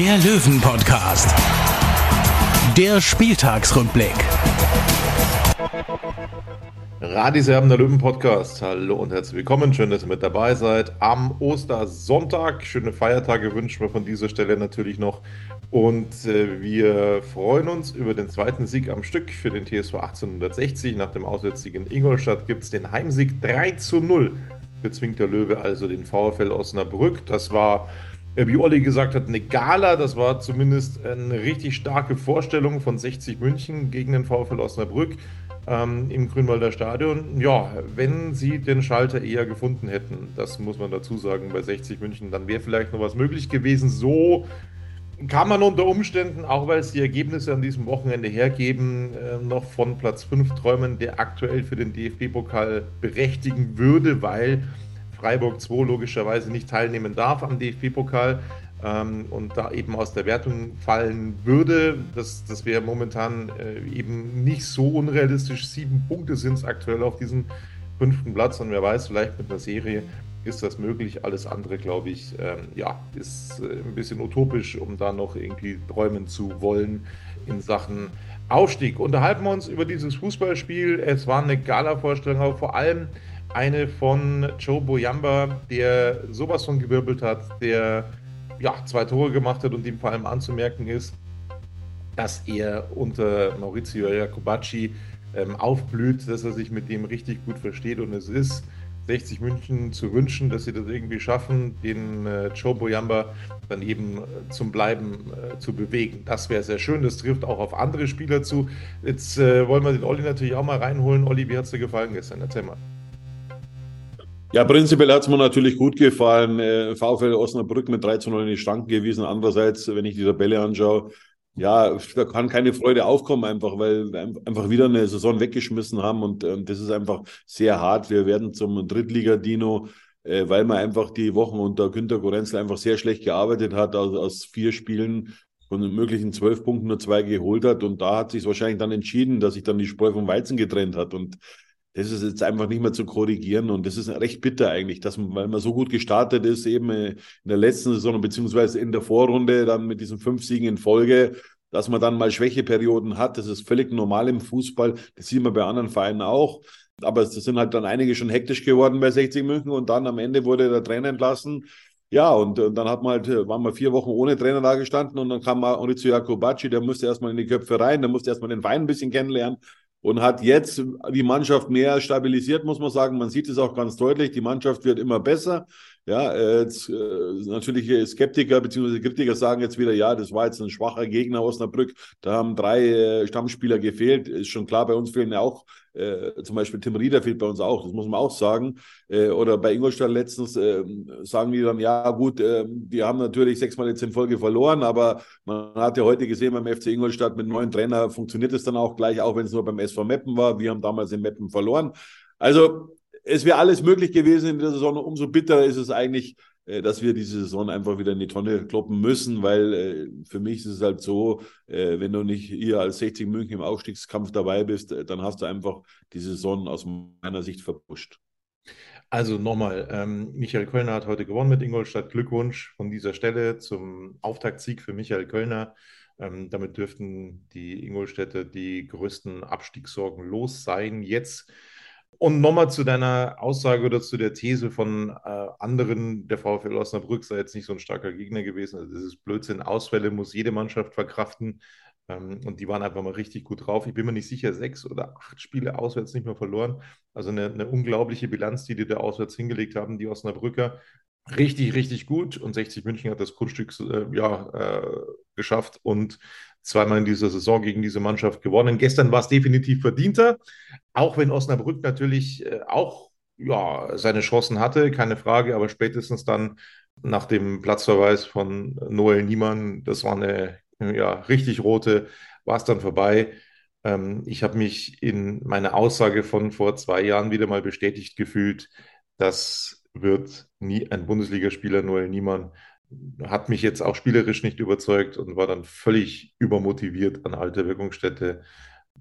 der Löwen-Podcast. Der Spieltagsrückblick. Radiserben der Löwen Podcast. Hallo und herzlich willkommen. Schön, dass ihr mit dabei seid. Am Ostersonntag. Schöne Feiertage wünschen wir von dieser Stelle natürlich noch. Und äh, wir freuen uns über den zweiten Sieg am Stück für den TSV 1860. Nach dem Auswärtssieg in Ingolstadt gibt es den Heimsieg 3 zu 0. Bezwingt der Löwe also den VfL Osnabrück. Das war wie Olli gesagt hat, eine Gala. Das war zumindest eine richtig starke Vorstellung von 60 München gegen den VfL Osnabrück ähm, im Grünwalder Stadion. Ja, wenn sie den Schalter eher gefunden hätten, das muss man dazu sagen, bei 60 München, dann wäre vielleicht noch was möglich gewesen. So kann man unter Umständen, auch weil es die Ergebnisse an diesem Wochenende hergeben, äh, noch von Platz 5 träumen, der aktuell für den DFB-Pokal berechtigen würde, weil Freiburg 2 logischerweise nicht teilnehmen darf am DFB-Pokal ähm, und da eben aus der Wertung fallen würde. Das, das wäre momentan äh, eben nicht so unrealistisch. Sieben Punkte sind es aktuell auf diesem fünften Platz und wer weiß, vielleicht mit einer Serie ist das möglich. Alles andere, glaube ich, ähm, ja, ist äh, ein bisschen utopisch, um da noch irgendwie träumen zu wollen in Sachen Aufstieg. Unterhalten wir uns über dieses Fußballspiel. Es war eine Gala-Vorstellung, aber vor allem eine von Joe Boyamba, der sowas von gewirbelt hat, der ja, zwei Tore gemacht hat und ihm vor allem anzumerken ist, dass er unter Maurizio Jacobacci ähm, aufblüht, dass er sich mit dem richtig gut versteht und es ist 60 München zu wünschen, dass sie das irgendwie schaffen, den äh, Joe Boyamba dann eben äh, zum Bleiben äh, zu bewegen. Das wäre sehr schön. Das trifft auch auf andere Spieler zu. Jetzt äh, wollen wir den Olli natürlich auch mal reinholen. Olli, wie hat es dir gefallen gestern? Erzähl mal. Ja, prinzipiell hat es mir natürlich gut gefallen. Äh, VfL Osnabrück mit 3 zu 9 in die Schranken gewesen. Andererseits, wenn ich die Tabelle anschaue, ja, da kann keine Freude aufkommen, einfach, weil wir einfach wieder eine Saison weggeschmissen haben und ähm, das ist einfach sehr hart. Wir werden zum Drittliga-Dino, äh, weil man einfach die Wochen unter Günter Gorenzel einfach sehr schlecht gearbeitet hat, aus, aus vier Spielen von möglichen zwölf Punkten nur zwei geholt hat und da hat sich wahrscheinlich dann entschieden, dass sich dann die Spreu vom Weizen getrennt hat und das ist jetzt einfach nicht mehr zu korrigieren und das ist recht bitter eigentlich, dass man, weil man so gut gestartet ist, eben in der letzten Saison beziehungsweise in der Vorrunde dann mit diesen fünf Siegen in Folge, dass man dann mal Schwächeperioden hat. Das ist völlig normal im Fußball. Das sieht man bei anderen Vereinen auch. Aber es sind halt dann einige schon hektisch geworden bei 60 München und dann am Ende wurde der Trainer entlassen. Ja, und, und dann hat man halt, waren wir vier Wochen ohne Trainer da gestanden und dann kam Maurizio Jacobacci, der musste erstmal in die Köpfe rein, der musste erstmal den Wein ein bisschen kennenlernen und hat jetzt die Mannschaft mehr stabilisiert, muss man sagen. Man sieht es auch ganz deutlich. Die Mannschaft wird immer besser. Ja, äh, äh, natürlich Skeptiker bzw. Kritiker sagen jetzt wieder, ja, das war jetzt ein schwacher Gegner Osnabrück. Da haben drei äh, Stammspieler gefehlt. Ist schon klar, bei uns fehlen ja auch äh, zum Beispiel Tim Rieder fehlt bei uns auch, das muss man auch sagen. Äh, oder bei Ingolstadt letztens äh, sagen die dann, ja gut, die haben natürlich sechsmal jetzt in Folge verloren, aber man hat ja heute gesehen, beim FC Ingolstadt mit neuen Trainer funktioniert es dann auch gleich, auch wenn es nur beim SV Meppen war. Wir haben damals in Meppen verloren. Also es wäre alles möglich gewesen in der Saison. Umso bitterer ist es eigentlich, äh, dass wir diese Saison einfach wieder in die Tonne kloppen müssen, weil äh, für mich ist es halt so, äh, wenn du nicht hier als 60 München im Aufstiegskampf dabei bist, dann hast du einfach die Saison aus meiner Sicht verpusht. Also nochmal, ähm, Michael Kölner hat heute gewonnen mit Ingolstadt. Glückwunsch von dieser Stelle zum Auftaktsieg für Michael Kölner. Ähm, damit dürften die Ingolstädter die größten Abstiegssorgen los sein. Jetzt und nochmal zu deiner Aussage oder zu der These von äh, anderen, der VfL Osnabrück sei jetzt nicht so ein starker Gegner gewesen. Also das ist Blödsinn. Ausfälle muss jede Mannschaft verkraften. Ähm, und die waren einfach mal richtig gut drauf. Ich bin mir nicht sicher, sechs oder acht Spiele auswärts nicht mehr verloren. Also eine, eine unglaubliche Bilanz, die die da auswärts hingelegt haben, die Osnabrücker. Richtig, richtig gut. Und 60 München hat das Kunststück äh, ja, äh, geschafft und zweimal in dieser Saison gegen diese Mannschaft gewonnen. Gestern war es definitiv verdienter, auch wenn Osnabrück natürlich äh, auch ja, seine Chancen hatte, keine Frage, aber spätestens dann nach dem Platzverweis von Noel Niemann, das war eine ja, richtig rote, war es dann vorbei. Ähm, ich habe mich in meiner Aussage von vor zwei Jahren wieder mal bestätigt gefühlt, das wird nie ein Bundesligaspieler, Noel Niemann. Hat mich jetzt auch spielerisch nicht überzeugt und war dann völlig übermotiviert an alter Wirkungsstätte.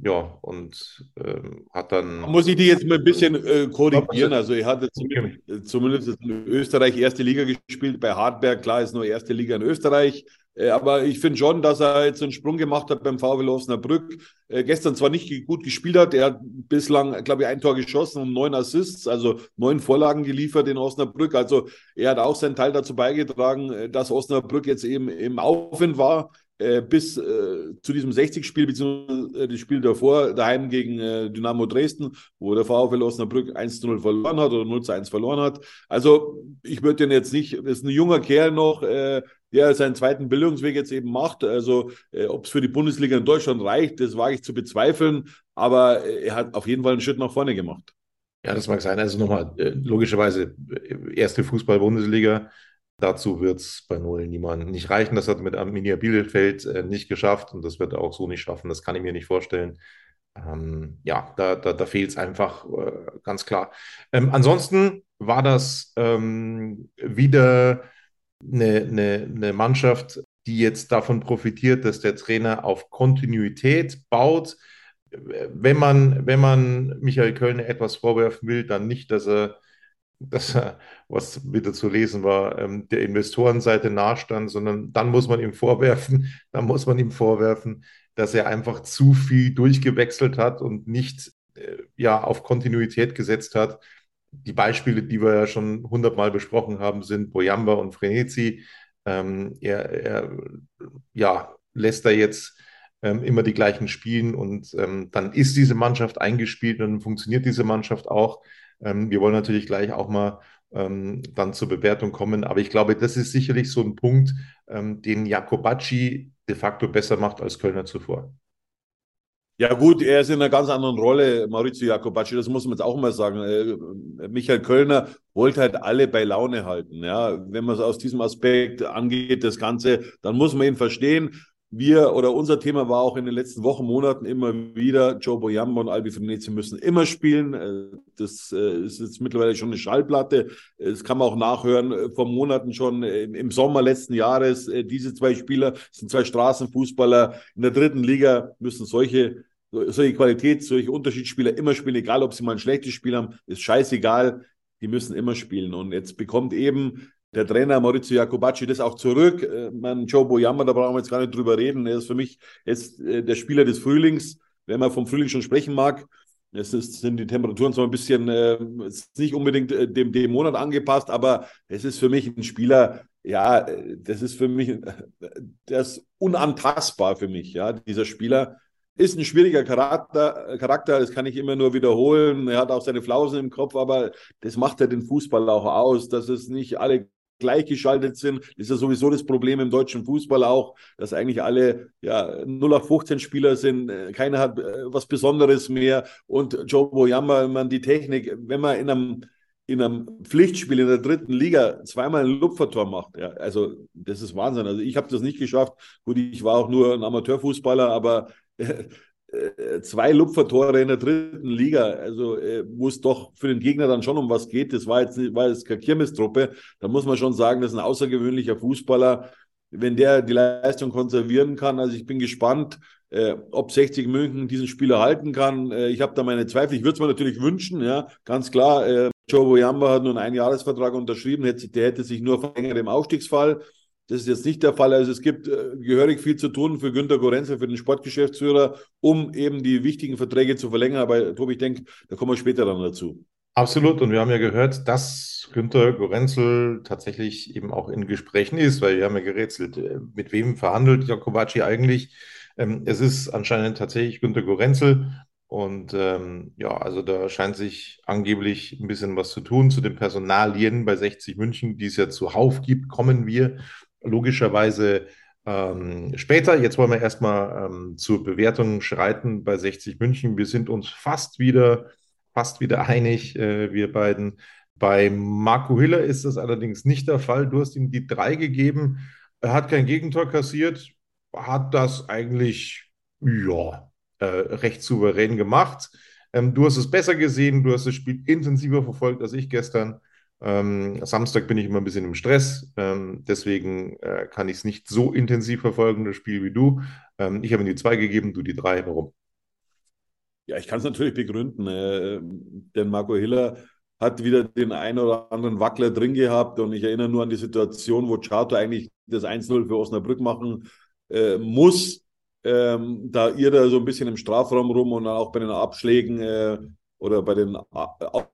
Ja, und ähm, hat dann. Muss ich die jetzt mal ein bisschen äh, korrigieren? Also, er hatte zumindest, zumindest in Österreich erste Liga gespielt. Bei Hartberg, klar, ist nur erste Liga in Österreich. Äh, aber ich finde schon, dass er jetzt einen Sprung gemacht hat beim VW Osnabrück. Äh, gestern zwar nicht gut gespielt hat, er hat bislang, glaube ich, ein Tor geschossen und neun Assists, also neun Vorlagen geliefert in Osnabrück. Also er hat auch seinen Teil dazu beigetragen, äh, dass Osnabrück jetzt eben im Aufwind war. bis zu diesem 60-Spiel, beziehungsweise das Spiel davor, daheim gegen Dynamo Dresden, wo der VfL Osnabrück 1 0 verloren hat oder 0 1 verloren hat. Also ich würde den jetzt nicht, das ist ein junger Kerl noch, der seinen zweiten Bildungsweg jetzt eben macht. Also äh, ob es für die Bundesliga in Deutschland reicht, das wage ich zu bezweifeln. Aber äh, er hat auf jeden Fall einen Schritt nach vorne gemacht. Ja, das mag sein. Also nochmal, äh, logischerweise äh, erste Fußball-Bundesliga. Dazu wird es bei Noel niemand nicht reichen. Das hat mit Arminia Bielefeld äh, nicht geschafft und das wird er auch so nicht schaffen. Das kann ich mir nicht vorstellen. Ähm, ja, da, da, da fehlt es einfach ganz klar. Ähm, ansonsten war das ähm, wieder eine, eine, eine Mannschaft, die jetzt davon profitiert, dass der Trainer auf Kontinuität baut. Wenn man, wenn man Michael Kölner etwas vorwerfen will, dann nicht, dass er, dass er, was wieder zu lesen war, ähm, der Investorenseite nahstand, sondern dann muss man ihm vorwerfen, dann muss man ihm vorwerfen, dass er einfach zu viel durchgewechselt hat und nicht äh, ja, auf Kontinuität gesetzt hat die Beispiele, die wir ja schon hundertmal besprochen haben, sind Boyamba und Frenetzi. Ähm, er, er, ja, lässt da jetzt ähm, immer die gleichen spielen und ähm, dann ist diese Mannschaft eingespielt und funktioniert diese Mannschaft auch. Ähm, wir wollen natürlich gleich auch mal ähm, dann zur Bewertung kommen, aber ich glaube, das ist sicherlich so ein Punkt, ähm, den Jakobacci de facto besser macht als Kölner zuvor. Ja gut, er ist in einer ganz anderen Rolle, Maurizio Jacobacci, das muss man jetzt auch mal sagen. Äh, Michael Kölner wollte halt alle bei Laune halten. Ja, wenn man es aus diesem Aspekt angeht, das Ganze, dann muss man ihn verstehen. Wir oder unser Thema war auch in den letzten Wochen, Monaten immer wieder, Joe Boyamba und Albi Frenetzi müssen immer spielen. Äh, das äh, ist jetzt mittlerweile schon eine Schallplatte. Das kann man auch nachhören, vor Monaten schon im Sommer letzten Jahres. Diese zwei Spieler sind zwei Straßenfußballer in der dritten Liga, müssen solche solche Qualität, solche Unterschiedsspieler immer spielen, egal ob sie mal ein schlechtes Spiel haben, ist scheißegal, die müssen immer spielen. Und jetzt bekommt eben der Trainer Maurizio Jacobacci das auch zurück. Äh, man, Joe Boyamba, da brauchen wir jetzt gar nicht drüber reden. Er ist für mich jetzt äh, der Spieler des Frühlings, wenn man vom Frühling schon sprechen mag. Es ist, sind die Temperaturen zwar ein bisschen, äh, nicht unbedingt äh, dem, dem Monat angepasst, aber es ist für mich ein Spieler, ja, das ist für mich, der ist unantastbar für mich, ja, dieser Spieler. Ist ein schwieriger Charakter, Charakter, das kann ich immer nur wiederholen. Er hat auch seine Flausen im Kopf, aber das macht ja den Fußball auch aus, dass es nicht alle gleichgeschaltet sind. Das ist ja sowieso das Problem im deutschen Fußball auch, dass eigentlich alle ja, 0 auf 15 Spieler sind. Keiner hat äh, was Besonderes mehr. Und Joe Boyamba, man die Technik, wenn man in einem in einem Pflichtspiel in der dritten Liga zweimal ein Lupfertor macht. Ja, also das ist Wahnsinn. Also ich habe das nicht geschafft. Gut, ich war auch nur ein Amateurfußballer, aber zwei Lupfertore in der dritten Liga, also äh, wo es doch für den Gegner dann schon um was geht. Das war jetzt, war jetzt keine Kirmestruppe. Da muss man schon sagen, das ist ein außergewöhnlicher Fußballer. Wenn der die Leistung konservieren kann, also ich bin gespannt, äh, ob 60 München diesen Spieler halten kann. Äh, ich habe da meine Zweifel. Ich würde es mir natürlich wünschen, ja, ganz klar. Äh, Joe Boyamba hat nur einen Einjahresvertrag unterschrieben, der hätte sich nur verlängert im Aufstiegsfall. Das ist jetzt nicht der Fall. Also es gibt äh, gehörig viel zu tun für Günter Gorenzel, für den Sportgeschäftsführer, um eben die wichtigen Verträge zu verlängern. Aber Tobi, ich denke, da kommen wir später dann dazu. Absolut. Und wir haben ja gehört, dass Günter Gorenzel tatsächlich eben auch in Gesprächen ist, weil wir haben ja gerätselt, äh, mit wem verhandelt Jakobacci eigentlich. Ähm, es ist anscheinend tatsächlich Günter Gorenzel. Und ähm, ja, also da scheint sich angeblich ein bisschen was zu tun zu den Personalien bei 60 München, die es ja zuhauf gibt, kommen wir logischerweise ähm, später. Jetzt wollen wir erstmal ähm, zur Bewertung schreiten bei 60 München. Wir sind uns fast wieder, fast wieder einig, äh, wir beiden. Bei Marco Hiller ist das allerdings nicht der Fall. Du hast ihm die drei gegeben. Er hat kein Gegentor kassiert, hat das eigentlich, ja, äh, recht souverän gemacht. Ähm, du hast es besser gesehen, du hast das Spiel intensiver verfolgt als ich gestern. Ähm, Samstag bin ich immer ein bisschen im Stress, ähm, deswegen äh, kann ich es nicht so intensiv verfolgen, das Spiel wie du. Ähm, ich habe ihm die zwei gegeben, du die drei. Warum? Ja, ich kann es natürlich begründen, äh, denn Marco Hiller hat wieder den einen oder anderen Wackler drin gehabt und ich erinnere nur an die Situation, wo Chato eigentlich das 1-0 für Osnabrück machen äh, muss. Ähm, da irrt er so ein bisschen im Strafraum rum und auch bei den Abschlägen äh, oder bei den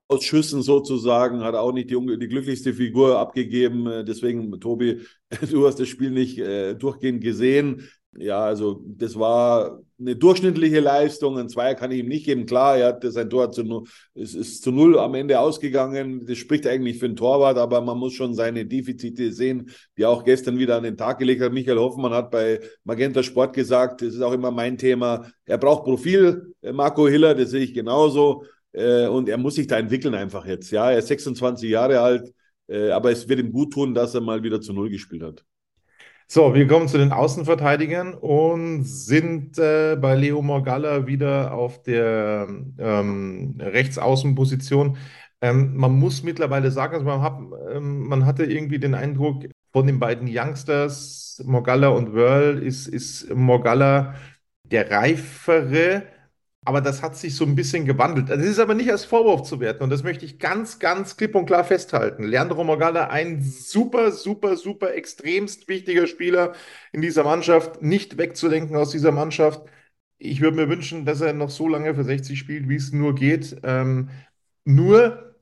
Ausschüssen sozusagen hat er auch nicht die, die glücklichste Figur abgegeben. Äh, deswegen, Tobi, du hast das Spiel nicht äh, durchgehend gesehen. Ja, also das war eine durchschnittliche Leistung. Ein Zweier kann ich ihm nicht geben. Klar, er hat sein Tor zu, es ist zu null am Ende ausgegangen. Das spricht eigentlich für einen Torwart, aber man muss schon seine Defizite sehen, die er auch gestern wieder an den Tag gelegt hat. Michael Hoffmann hat bei Magenta Sport gesagt, das ist auch immer mein Thema. Er braucht Profil, äh, Marco Hiller, das sehe ich genauso. Äh, und er muss sich da entwickeln einfach jetzt. Ja, er ist 26 Jahre alt, äh, aber es wird ihm gut tun, dass er mal wieder zu Null gespielt hat. So, wir kommen zu den Außenverteidigern und sind äh, bei Leo Morgalla wieder auf der ähm, Rechtsaußenposition. Ähm, man muss mittlerweile sagen, also man, hat, ähm, man hatte irgendwie den Eindruck von den beiden Youngsters, Morgalla und Wörl, ist, ist Morgalla der reifere aber das hat sich so ein bisschen gewandelt. Das ist aber nicht als Vorwurf zu werten. Und das möchte ich ganz, ganz klipp und klar festhalten. Leandro Morgalla, ein super, super, super extremst wichtiger Spieler in dieser Mannschaft, nicht wegzulenken aus dieser Mannschaft. Ich würde mir wünschen, dass er noch so lange für 60 spielt, wie es nur geht. Ähm, nur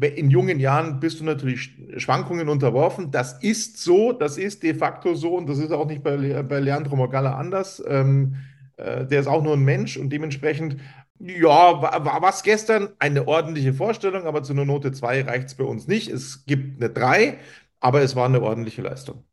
in jungen Jahren bist du natürlich Schwankungen unterworfen. Das ist so, das ist de facto so und das ist auch nicht bei, bei Leandro Morgalla anders. Ähm, äh, der ist auch nur ein Mensch und dementsprechend, ja, war was gestern eine ordentliche Vorstellung, aber zu einer Note 2 reicht es bei uns nicht. Es gibt eine 3, aber es war eine ordentliche Leistung.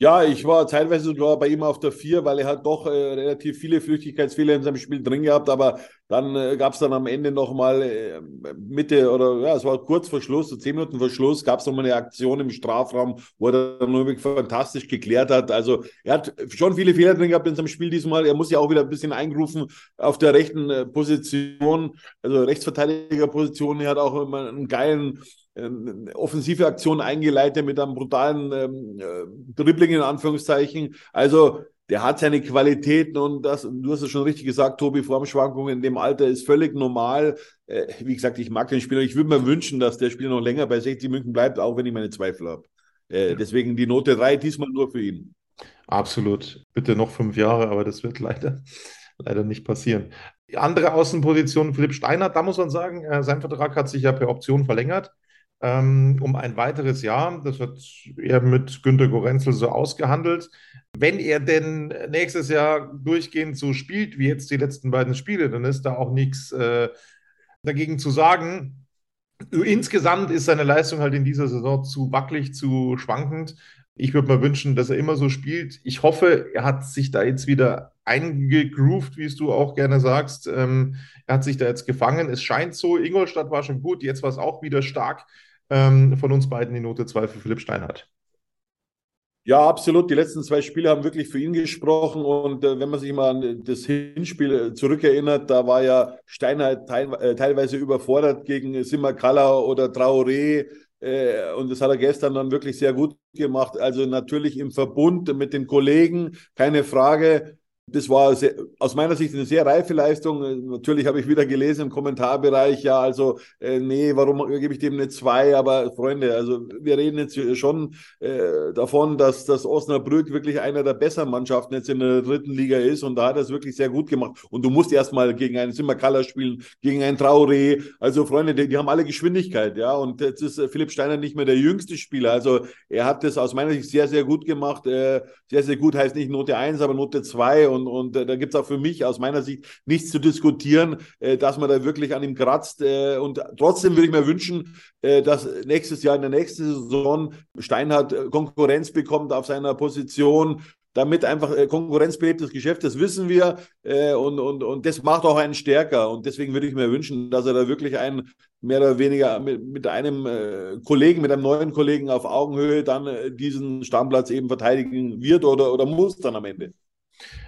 Ja, ich war teilweise sogar bei ihm auf der Vier, weil er hat doch äh, relativ viele Flüchtigkeitsfehler in seinem Spiel drin gehabt, aber dann äh, gab es dann am Ende nochmal äh, Mitte oder ja, es war kurz vor Schluss, so zehn Minuten vor Schluss, gab es nochmal eine Aktion im Strafraum, wo er dann wirklich fantastisch geklärt hat. Also er hat schon viele Fehler drin gehabt in seinem Spiel diesmal. Er muss ja auch wieder ein bisschen eingrufen auf der rechten äh, Position, also Rechtsverteidigerposition. Er hat auch immer einen geilen ähm, offensive Aktion eingeleitet mit einem brutalen ähm, äh, Dribbling in Anführungszeichen. Also der hat seine Qualitäten und das, du hast es schon richtig gesagt, Tobi, Formschwankungen in dem Alter ist völlig normal. Äh, wie gesagt, ich mag den Spieler. Ich würde mir wünschen, dass der Spieler noch länger bei 60 München bleibt, auch wenn ich meine Zweifel habe. Äh, deswegen die Note 3 diesmal nur für ihn. Absolut. Bitte noch fünf Jahre, aber das wird leider, leider nicht passieren. Die andere Außenposition, Philipp Steiner, da muss man sagen, äh, sein Vertrag hat sich ja per Option verlängert um ein weiteres Jahr. Das hat er mit Günter Gorenzel so ausgehandelt. Wenn er denn nächstes Jahr durchgehend so spielt wie jetzt die letzten beiden Spiele, dann ist da auch nichts äh, dagegen zu sagen. Insgesamt ist seine Leistung halt in dieser Saison zu wackelig, zu schwankend. Ich würde mir wünschen, dass er immer so spielt. Ich hoffe, er hat sich da jetzt wieder eingegroovt, wie es du auch gerne sagst. Ähm, er hat sich da jetzt gefangen. Es scheint so, Ingolstadt war schon gut, jetzt war es auch wieder stark ähm, von uns beiden die Note 2 für Philipp Steinhardt. Ja, absolut. Die letzten zwei Spiele haben wirklich für ihn gesprochen. Und äh, wenn man sich mal an das Hinspiel äh, zurückerinnert, da war ja Steinhardt teil, äh, teilweise überfordert gegen Simakala oder Traoré. Äh, und das hat er gestern dann wirklich sehr gut gemacht. Also natürlich im Verbund mit den Kollegen, keine Frage das war sehr, aus meiner Sicht eine sehr reife Leistung. Natürlich habe ich wieder gelesen im Kommentarbereich, ja, also äh, nee, warum gebe ich dem eine zwei? Aber Freunde, also wir reden jetzt schon äh, davon, dass das Osnabrück wirklich einer der besseren Mannschaften jetzt in der dritten Liga ist und da hat er es wirklich sehr gut gemacht. Und du musst erstmal gegen einen Simmerkaller spielen, gegen einen Traoré. Also Freunde, die, die, haben alle Geschwindigkeit, ja. Und jetzt ist äh, Philipp Steiner nicht mehr der jüngste Spieler. Also er hat das aus meiner Sicht sehr, sehr gut gemacht. Äh, sehr, sehr gut heißt nicht Note 1, aber Note 2 und, und äh, da gibt es auch für mich aus meiner Sicht nichts zu diskutieren, äh, dass man da wirklich an ihm kratzt. Äh, und trotzdem würde ich mir wünschen, äh, dass nächstes Jahr in der nächsten Saison Steinhardt äh, Konkurrenz bekommt auf seiner Position, damit einfach äh, konkurrenzbelebtes Geschäft, das wissen wir äh, und, und, und das macht auch einen stärker und deswegen würde ich mir wünschen, dass er da wirklich einen mehr oder weniger mit, mit einem Kollegen, mit einem neuen Kollegen auf Augenhöhe dann diesen Stammplatz eben verteidigen wird oder, oder muss dann am Ende.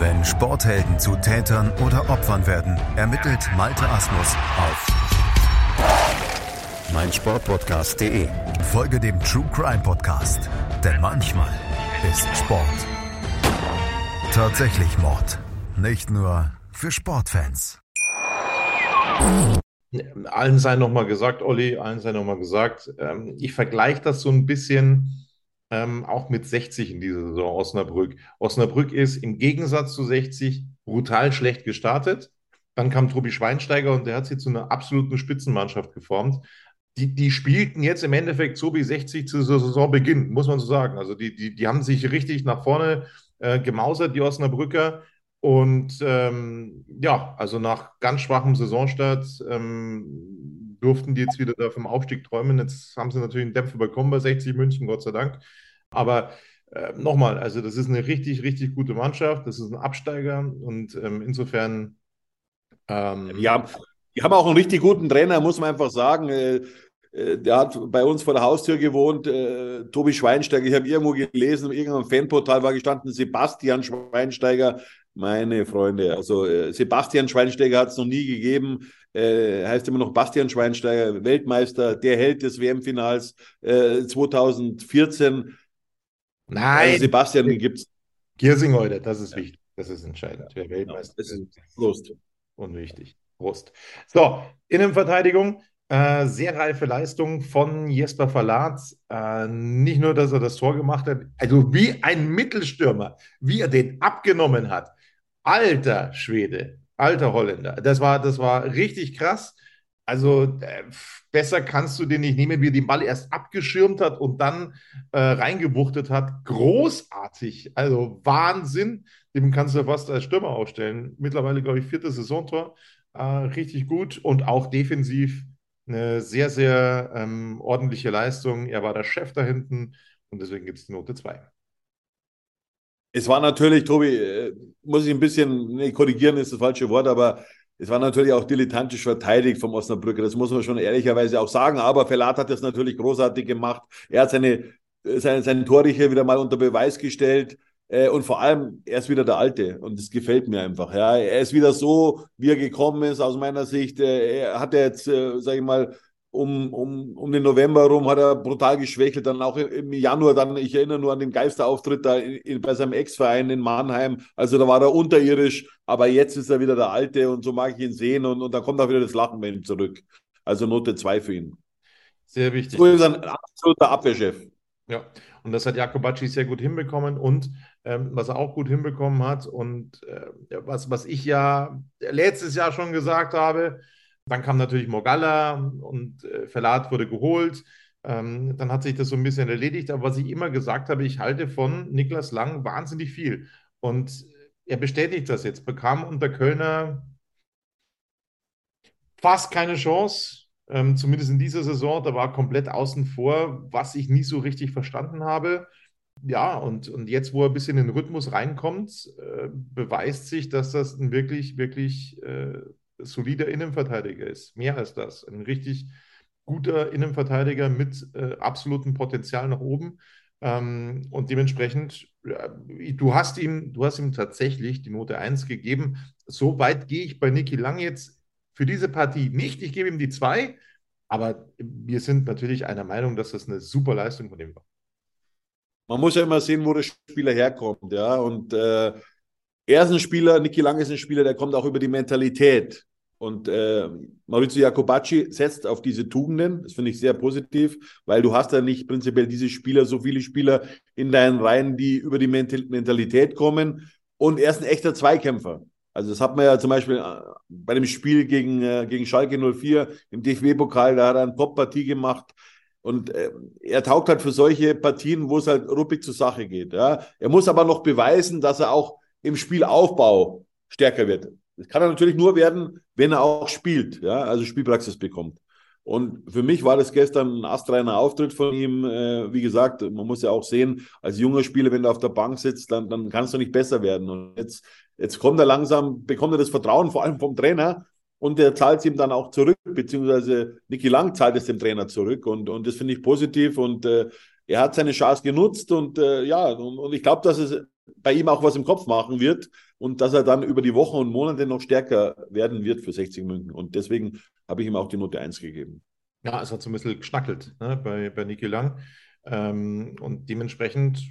Wenn Sporthelden zu Tätern oder Opfern werden, ermittelt Malte Asmus auf meinsportpodcast.de. Folge dem True Crime Podcast, denn manchmal ist Sport tatsächlich Mord. Nicht nur für Sportfans. Allen sei nochmal gesagt, Olli, allen sei nochmal gesagt, ähm, ich vergleiche das so ein bisschen ähm, auch mit 60 in dieser Saison Osnabrück. Osnabrück ist im Gegensatz zu 60 brutal schlecht gestartet. Dann kam Tobi Schweinsteiger und der hat sie zu einer absoluten Spitzenmannschaft geformt. Die, die spielten jetzt im Endeffekt so wie 60 zu Saisonbeginn, muss man so sagen. Also die, die, die haben sich richtig nach vorne äh, gemausert, die Osnabrücker. Und ähm, ja, also nach ganz schwachem Saisonstart ähm, durften die jetzt wieder da vom Aufstieg träumen. Jetzt haben sie natürlich einen Dämpfer bekommen bei 60 München, Gott sei Dank. Aber äh, nochmal, also das ist eine richtig, richtig gute Mannschaft. Das ist ein Absteiger und ähm, insofern. Ähm, ja, die haben auch einen richtig guten Trainer, muss man einfach sagen. Äh, äh, der hat bei uns vor der Haustür gewohnt, äh, Tobi Schweinsteiger. Ich habe irgendwo gelesen, in irgendeinem Fanportal war gestanden, Sebastian Schweinsteiger. Meine Freunde, also äh, Sebastian Schweinsteiger hat es noch nie gegeben. Äh, heißt immer noch Bastian Schweinsteiger, Weltmeister, der Held des WM-Finals äh, 2014. Nein. Also Sebastian gibt es. Giersing heute, das ist ja. wichtig. Das ist entscheidend. Wer Weltmeister das ist. Prost. Unwichtig. Prost. So, Innenverteidigung. Äh, sehr reife Leistung von Jesper Verlat. Äh, nicht nur, dass er das Tor gemacht hat, also wie ein Mittelstürmer, wie er den abgenommen hat. Alter Schwede, alter Holländer. Das war, das war richtig krass. Also äh, besser kannst du den nicht nehmen, wie er den Ball erst abgeschirmt hat und dann äh, reingewuchtet hat. Großartig, also Wahnsinn. Dem kannst du fast als Stürmer aufstellen. Mittlerweile, glaube ich, viertes Saisontor. Äh, richtig gut und auch defensiv eine sehr, sehr ähm, ordentliche Leistung. Er war der Chef da hinten und deswegen gibt es die Note 2. Es war natürlich, Tobi, äh, muss ich ein bisschen nee, korrigieren, ist das falsche Wort, aber es war natürlich auch dilettantisch verteidigt vom Osnabrücker. Das muss man schon ehrlicherweise auch sagen. Aber Verlat hat das natürlich großartig gemacht. Er hat seine, seine, seinen Torrichter wieder mal unter Beweis gestellt. Äh, und vor allem, er ist wieder der Alte und das gefällt mir einfach. Ja. Er ist wieder so, wie er gekommen ist, aus meiner Sicht. Äh, er hat jetzt, äh, sage ich mal, um, um, um den November rum hat er brutal geschwächelt. Dann auch im Januar, dann, ich erinnere nur an den Geisterauftritt da in, in, bei seinem Ex-Verein in Mannheim. Also da war er unterirdisch, aber jetzt ist er wieder der Alte und so mag ich ihn sehen und, und da kommt auch wieder das Lachen bei ihm zurück. Also Note 2 für ihn. Sehr wichtig. So ist ein absoluter Abwehrchef. Ja, und das hat Jakobacci sehr gut hinbekommen und ähm, was er auch gut hinbekommen hat und äh, was, was ich ja letztes Jahr schon gesagt habe, dann kam natürlich Morgalla und äh, Verlat wurde geholt. Ähm, dann hat sich das so ein bisschen erledigt. Aber was ich immer gesagt habe, ich halte von Niklas Lang wahnsinnig viel. Und er bestätigt das jetzt. Bekam unter Kölner fast keine Chance, ähm, zumindest in dieser Saison. Da war komplett außen vor, was ich nie so richtig verstanden habe. Ja, und, und jetzt, wo er ein bisschen in den Rhythmus reinkommt, äh, beweist sich, dass das ein wirklich, wirklich äh, solider Innenverteidiger ist. Mehr als das. Ein richtig guter Innenverteidiger mit äh, absolutem Potenzial nach oben. Ähm, und dementsprechend, ja, du, hast ihm, du hast ihm tatsächlich die Note 1 gegeben. So weit gehe ich bei Niki Lang jetzt für diese Partie nicht. Ich gebe ihm die 2. Aber wir sind natürlich einer Meinung, dass das eine super Leistung von ihm war. Man muss ja immer sehen, wo der Spieler herkommt. Ja? Und äh, er ist ein Spieler, Niki Lang ist ein Spieler, der kommt auch über die Mentalität. Und äh, Maurizio Jacobacci setzt auf diese Tugenden. Das finde ich sehr positiv, weil du hast ja nicht prinzipiell diese Spieler, so viele Spieler in deinen Reihen, die über die Mentalität kommen. und er ist ein echter Zweikämpfer. Also das hat man ja zum Beispiel äh, bei dem Spiel gegen, äh, gegen Schalke 04 im DFB-Pokal, da hat er eine Top-Partie gemacht. Und äh, er taugt halt für solche Partien, wo es halt ruppig zur Sache geht. Ja. Er muss aber noch beweisen, dass er auch im Spielaufbau stärker wird. Das kann er natürlich nur werden, wenn er auch spielt, ja, also Spielpraxis bekommt. Und für mich war das gestern ein astreiner Auftritt von ihm. Äh, wie gesagt, man muss ja auch sehen, als junger Spieler, wenn du auf der Bank sitzt, dann, dann kannst du nicht besser werden. Und jetzt, jetzt kommt er langsam, bekommt er das Vertrauen, vor allem vom Trainer. Und der zahlt es ihm dann auch zurück, beziehungsweise Niki Lang zahlt es dem Trainer zurück. Und, und das finde ich positiv. Und äh, er hat seine Chance genutzt. Und äh, ja, und, und ich glaube, dass es bei ihm auch was im Kopf machen wird und dass er dann über die Wochen und Monate noch stärker werden wird für 60 München. Und deswegen habe ich ihm auch die Note 1 gegeben. Ja, es hat so ein bisschen geschnackelt ne, bei, bei Niki Lang. Ähm, und dementsprechend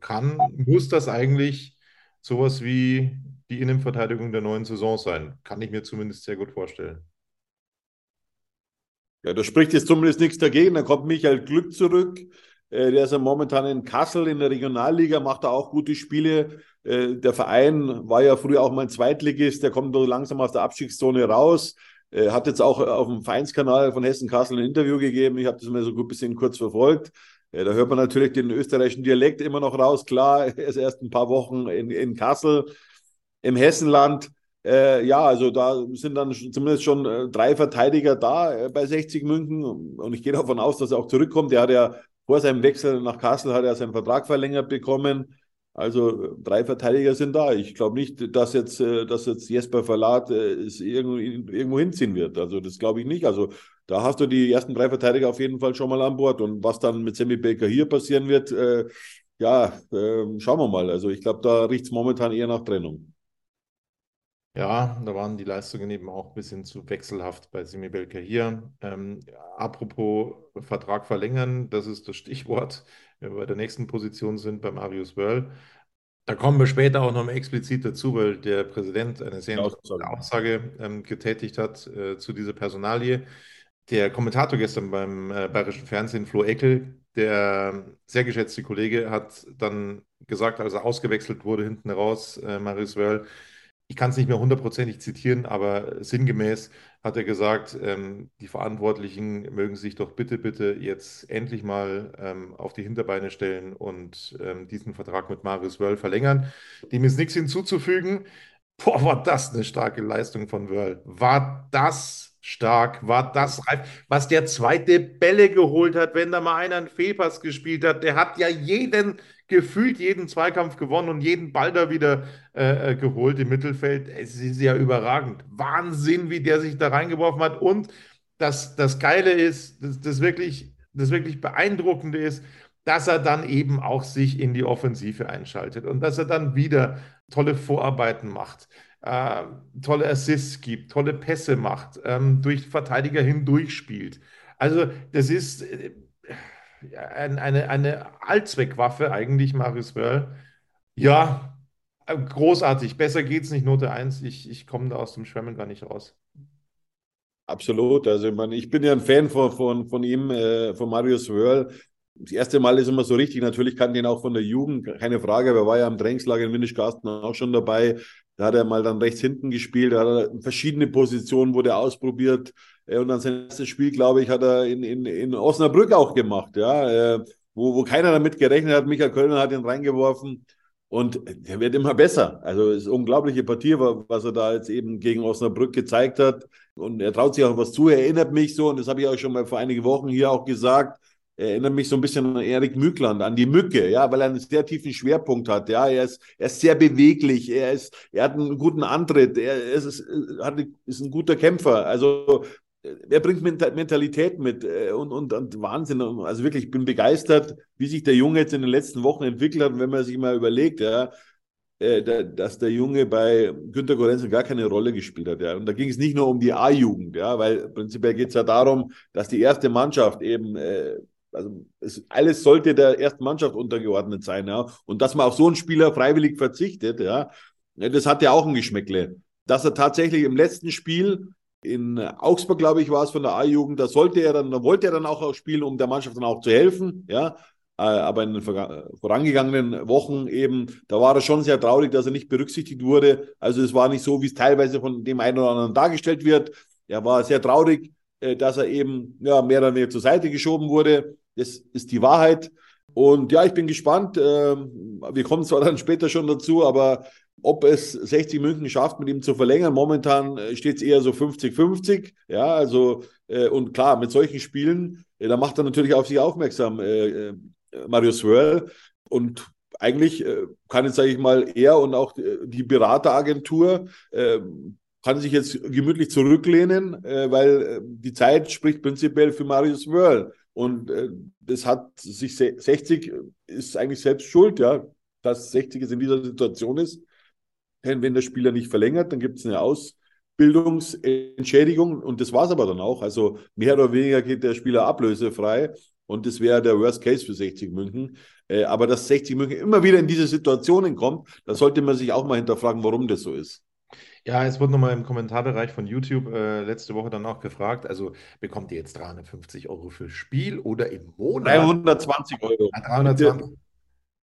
kann, muss das eigentlich sowas wie die Innenverteidigung der neuen Saison sein. Kann ich mir zumindest sehr gut vorstellen. Ja, da spricht jetzt zumindest nichts dagegen. Dann kommt Michael Glück zurück. Äh, der ist ja momentan in Kassel in der Regionalliga, macht da auch gute Spiele. Äh, der Verein war ja früher auch mal ein Zweitligist, der kommt langsam aus der Abstiegszone raus. Er hat jetzt auch auf dem Vereinskanal von Hessen Kassel ein Interview gegeben. Ich habe das mal so gut bisschen kurz verfolgt. Da hört man natürlich den österreichischen Dialekt immer noch raus. Klar, er ist erst ein paar Wochen in, in Kassel im Hessenland. Äh, ja, also da sind dann zumindest schon äh, drei Verteidiger da äh, bei 60 München. Und ich gehe davon aus, dass er auch zurückkommt. Der hat ja vor seinem Wechsel nach Kassel hat er seinen Vertrag verlängert bekommen. Also drei Verteidiger sind da. Ich glaube nicht, dass jetzt, äh, dass jetzt Jesper Verlat äh, es irgendwo, irgendwo hinziehen wird. Also das glaube ich nicht. Also da hast du die ersten drei Verteidiger auf jeden Fall schon mal an Bord. Und was dann mit Sammy Baker hier passieren wird, äh, ja, äh, schauen wir mal. Also ich glaube, da riecht es momentan eher nach Trennung. Ja, da waren die Leistungen eben auch ein bisschen zu wechselhaft bei Simi Belker hier. Ähm, apropos Vertrag verlängern, das ist das Stichwort wenn wir bei der nächsten Position sind, bei Marius Wörl. Da kommen wir später auch noch mal explizit dazu, weil der Präsident eine sehr interessante Aussage ähm, getätigt hat äh, zu dieser Personalie. Der Kommentator gestern beim äh, Bayerischen Fernsehen, Flo Eckel, der sehr geschätzte Kollege, hat dann gesagt, als er ausgewechselt wurde hinten raus, äh, Marius Wörl, ich kann es nicht mehr hundertprozentig zitieren, aber sinngemäß hat er gesagt, ähm, die Verantwortlichen mögen sich doch bitte, bitte jetzt endlich mal ähm, auf die Hinterbeine stellen und ähm, diesen Vertrag mit Marius Wörl verlängern. Dem ist nichts hinzuzufügen. Boah, war das eine starke Leistung von Wörl. War das stark, war das reif. Was der zweite Bälle geholt hat, wenn da mal einer einen Fehlpass gespielt hat, der hat ja jeden gefühlt jeden Zweikampf gewonnen und jeden Ball da wieder äh, äh, geholt im Mittelfeld. Es ist ja überragend. Wahnsinn, wie der sich da reingeworfen hat. Und das, das Geile ist, das, das, wirklich, das wirklich Beeindruckende ist, dass er dann eben auch sich in die Offensive einschaltet und dass er dann wieder tolle Vorarbeiten macht, äh, tolle Assists gibt, tolle Pässe macht, ähm, durch Verteidiger hindurch spielt. Also das ist, äh, eine, eine Allzweckwaffe eigentlich, Marius Wörl. Ja, großartig. Besser geht's nicht, Note 1. Ich, ich komme da aus dem Schwimmen gar nicht raus. Absolut. Also ich, meine, ich bin ja ein Fan von, von, von ihm, äh, von Marius Wörl. Das erste Mal ist immer so richtig. Natürlich kannte ihn auch von der Jugend, keine Frage. Aber er war ja im Trainingslager in Windischgarten auch schon dabei. Da hat er mal dann rechts hinten gespielt. Da hat er verschiedene Positionen wurde ausprobiert. Äh, und dann sein erstes Spiel, glaube ich, hat er in, in, in Osnabrück auch gemacht, ja, äh, wo, wo keiner damit gerechnet hat. Michael Kölner hat ihn reingeworfen. Und der wird immer besser. Also es ist eine unglaubliche Partie, was er da jetzt eben gegen Osnabrück gezeigt hat. Und er traut sich auch was zu. Er erinnert mich so, und das habe ich auch schon mal vor einigen Wochen hier auch gesagt, er erinnert mich so ein bisschen an Erik Mückland, an die Mücke, ja, weil er einen sehr tiefen Schwerpunkt hat. Ja, er ist, er ist sehr beweglich, er ist, er hat einen guten Antritt, er ist, hat, ist ein guter Kämpfer. Also er bringt Mentalität mit äh, und, und, und, Wahnsinn. Also wirklich, ich bin begeistert, wie sich der Junge jetzt in den letzten Wochen entwickelt hat. Und wenn man sich mal überlegt, ja, äh, dass der Junge bei Günter Gorenzel gar keine Rolle gespielt hat. Ja. Und da ging es nicht nur um die A-Jugend, ja, weil prinzipiell geht es ja darum, dass die erste Mannschaft eben, äh, also es, alles sollte der ersten Mannschaft untergeordnet sein, ja. Und dass man auf so einen Spieler freiwillig verzichtet, ja, das hat ja auch ein Geschmäckle. Dass er tatsächlich im letzten Spiel in Augsburg, glaube ich, war es von der A-Jugend. Da sollte er dann, da wollte er dann auch spielen, um der Mannschaft dann auch zu helfen. Ja, aber in den vorangegangenen Wochen eben, da war er schon sehr traurig, dass er nicht berücksichtigt wurde. Also es war nicht so, wie es teilweise von dem einen oder anderen dargestellt wird. Er war sehr traurig, äh, dass er eben ja, mehr oder weniger zur Seite geschoben wurde. Das ist die Wahrheit. Und ja, ich bin gespannt. Ähm, wir kommen zwar dann später schon dazu, aber ob es 60 München schafft, mit ihm zu verlängern, momentan äh, steht es eher so 50-50. Ja, also, äh, und klar, mit solchen Spielen, da macht er natürlich auf sich aufmerksam, Mario Swirl. Und eigentlich kann jetzt, sage ich mal, er und auch die Berateragentur kann sich jetzt gemütlich zurücklehnen, weil die Zeit spricht prinzipiell für Marius Wörl. Und äh, das hat sich 60 ist eigentlich selbst schuld, ja, dass 60 jetzt in dieser Situation ist. Denn wenn der Spieler nicht verlängert, dann gibt es eine Ausbildungsentschädigung und das war es aber dann auch. Also mehr oder weniger geht der Spieler ablösefrei und das wäre der Worst Case für 60 München. Äh, aber dass 60 München immer wieder in diese Situationen kommt, da sollte man sich auch mal hinterfragen, warum das so ist. Ja, es wurde nochmal im Kommentarbereich von YouTube äh, letzte Woche dann auch gefragt, also bekommt ihr jetzt 350 Euro fürs Spiel oder im Monat? 320 Euro. Ah, 320,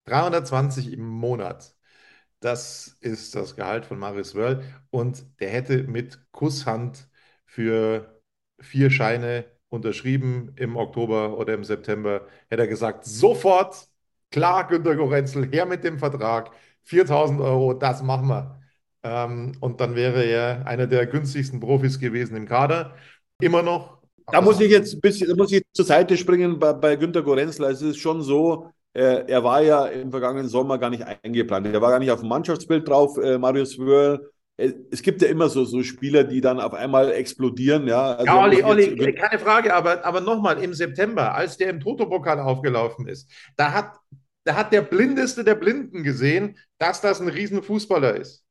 320 im Monat. Das ist das Gehalt von Marius Wörl und der hätte mit Kusshand für vier Scheine unterschrieben im Oktober oder im September, hätte er gesagt, sofort, klar, Günter Gorenzel, her mit dem Vertrag, 4000 Euro, das machen wir. Ähm, und dann wäre er einer der günstigsten Profis gewesen im Kader. Immer noch. Da muss ich jetzt ein bisschen, da muss ich zur Seite springen bei, bei Günter Gorenzler. Es ist schon so, er war ja im vergangenen Sommer gar nicht eingeplant. Er war gar nicht auf dem Mannschaftsbild drauf, äh, Marius Wörl. Äh, es gibt ja immer so, so Spieler, die dann auf einmal explodieren. Ja, also ja Olli, Olli, keine Frage, aber, aber nochmal, im September, als der im Toto-Pokal aufgelaufen ist, da hat, da hat der Blindeste der Blinden gesehen, dass das ein Riesenfußballer ist.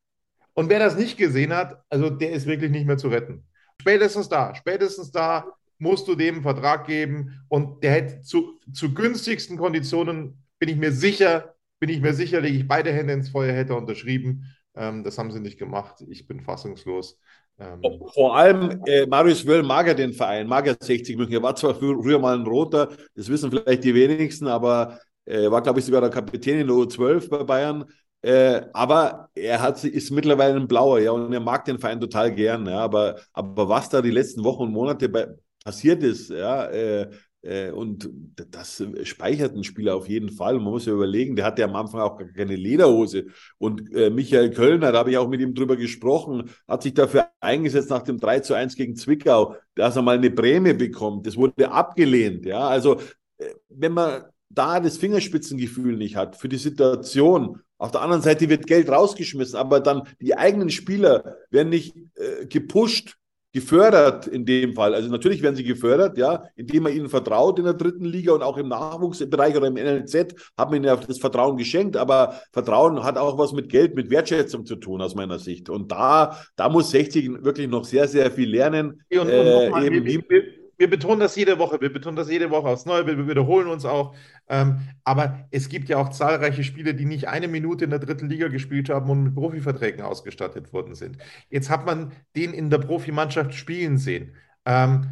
Und wer das nicht gesehen hat, also der ist wirklich nicht mehr zu retten. Spätestens da, spätestens da musst du dem einen Vertrag geben und der hätte zu, zu günstigsten Konditionen, bin ich mir sicher, bin ich mir sicher, lege ich beide Hände ins Feuer, hätte unterschrieben. Ähm, das haben sie nicht gemacht. Ich bin fassungslos. Ähm, Vor allem äh, Marius Wöll mag ja den Verein, mag ja 60 München. Er war zwar früher mal ein Roter, das wissen vielleicht die wenigsten, aber er äh, war, glaube ich, sogar der Kapitän in der U12 bei Bayern. Äh, aber er hat, ist mittlerweile ein Blauer, ja, und er mag den Verein total gern, ja, aber, aber was da die letzten Wochen und Monate bei, passiert ist, ja, äh, äh, und das speichert ein Spieler auf jeden Fall. Und man muss ja überlegen, der hatte am Anfang auch gar keine Lederhose. Und äh, Michael Kölner, da habe ich auch mit ihm drüber gesprochen, hat sich dafür eingesetzt nach dem 3 zu 1 gegen Zwickau, dass er mal eine Prämie bekommt. Das wurde abgelehnt. Ja, also äh, wenn man da das Fingerspitzengefühl nicht hat für die Situation auf der anderen Seite wird Geld rausgeschmissen, aber dann die eigenen Spieler werden nicht äh, gepusht, gefördert in dem Fall. Also natürlich werden sie gefördert, ja, indem man ihnen vertraut in der dritten Liga und auch im Nachwuchsbereich oder im NLZ hat man ihnen ja das Vertrauen geschenkt, aber Vertrauen hat auch was mit Geld, mit Wertschätzung zu tun aus meiner Sicht. Und da, da muss 60 wirklich noch sehr, sehr viel lernen. Und, und äh, mal, eben, wir, wir, wir betonen das jede Woche, wir betonen das jede Woche aufs Neue, wir wiederholen uns auch. Ähm, aber es gibt ja auch zahlreiche Spieler, die nicht eine Minute in der dritten Liga gespielt haben und mit Profiverträgen ausgestattet worden sind. Jetzt hat man den in der Profimannschaft spielen sehen. Ähm,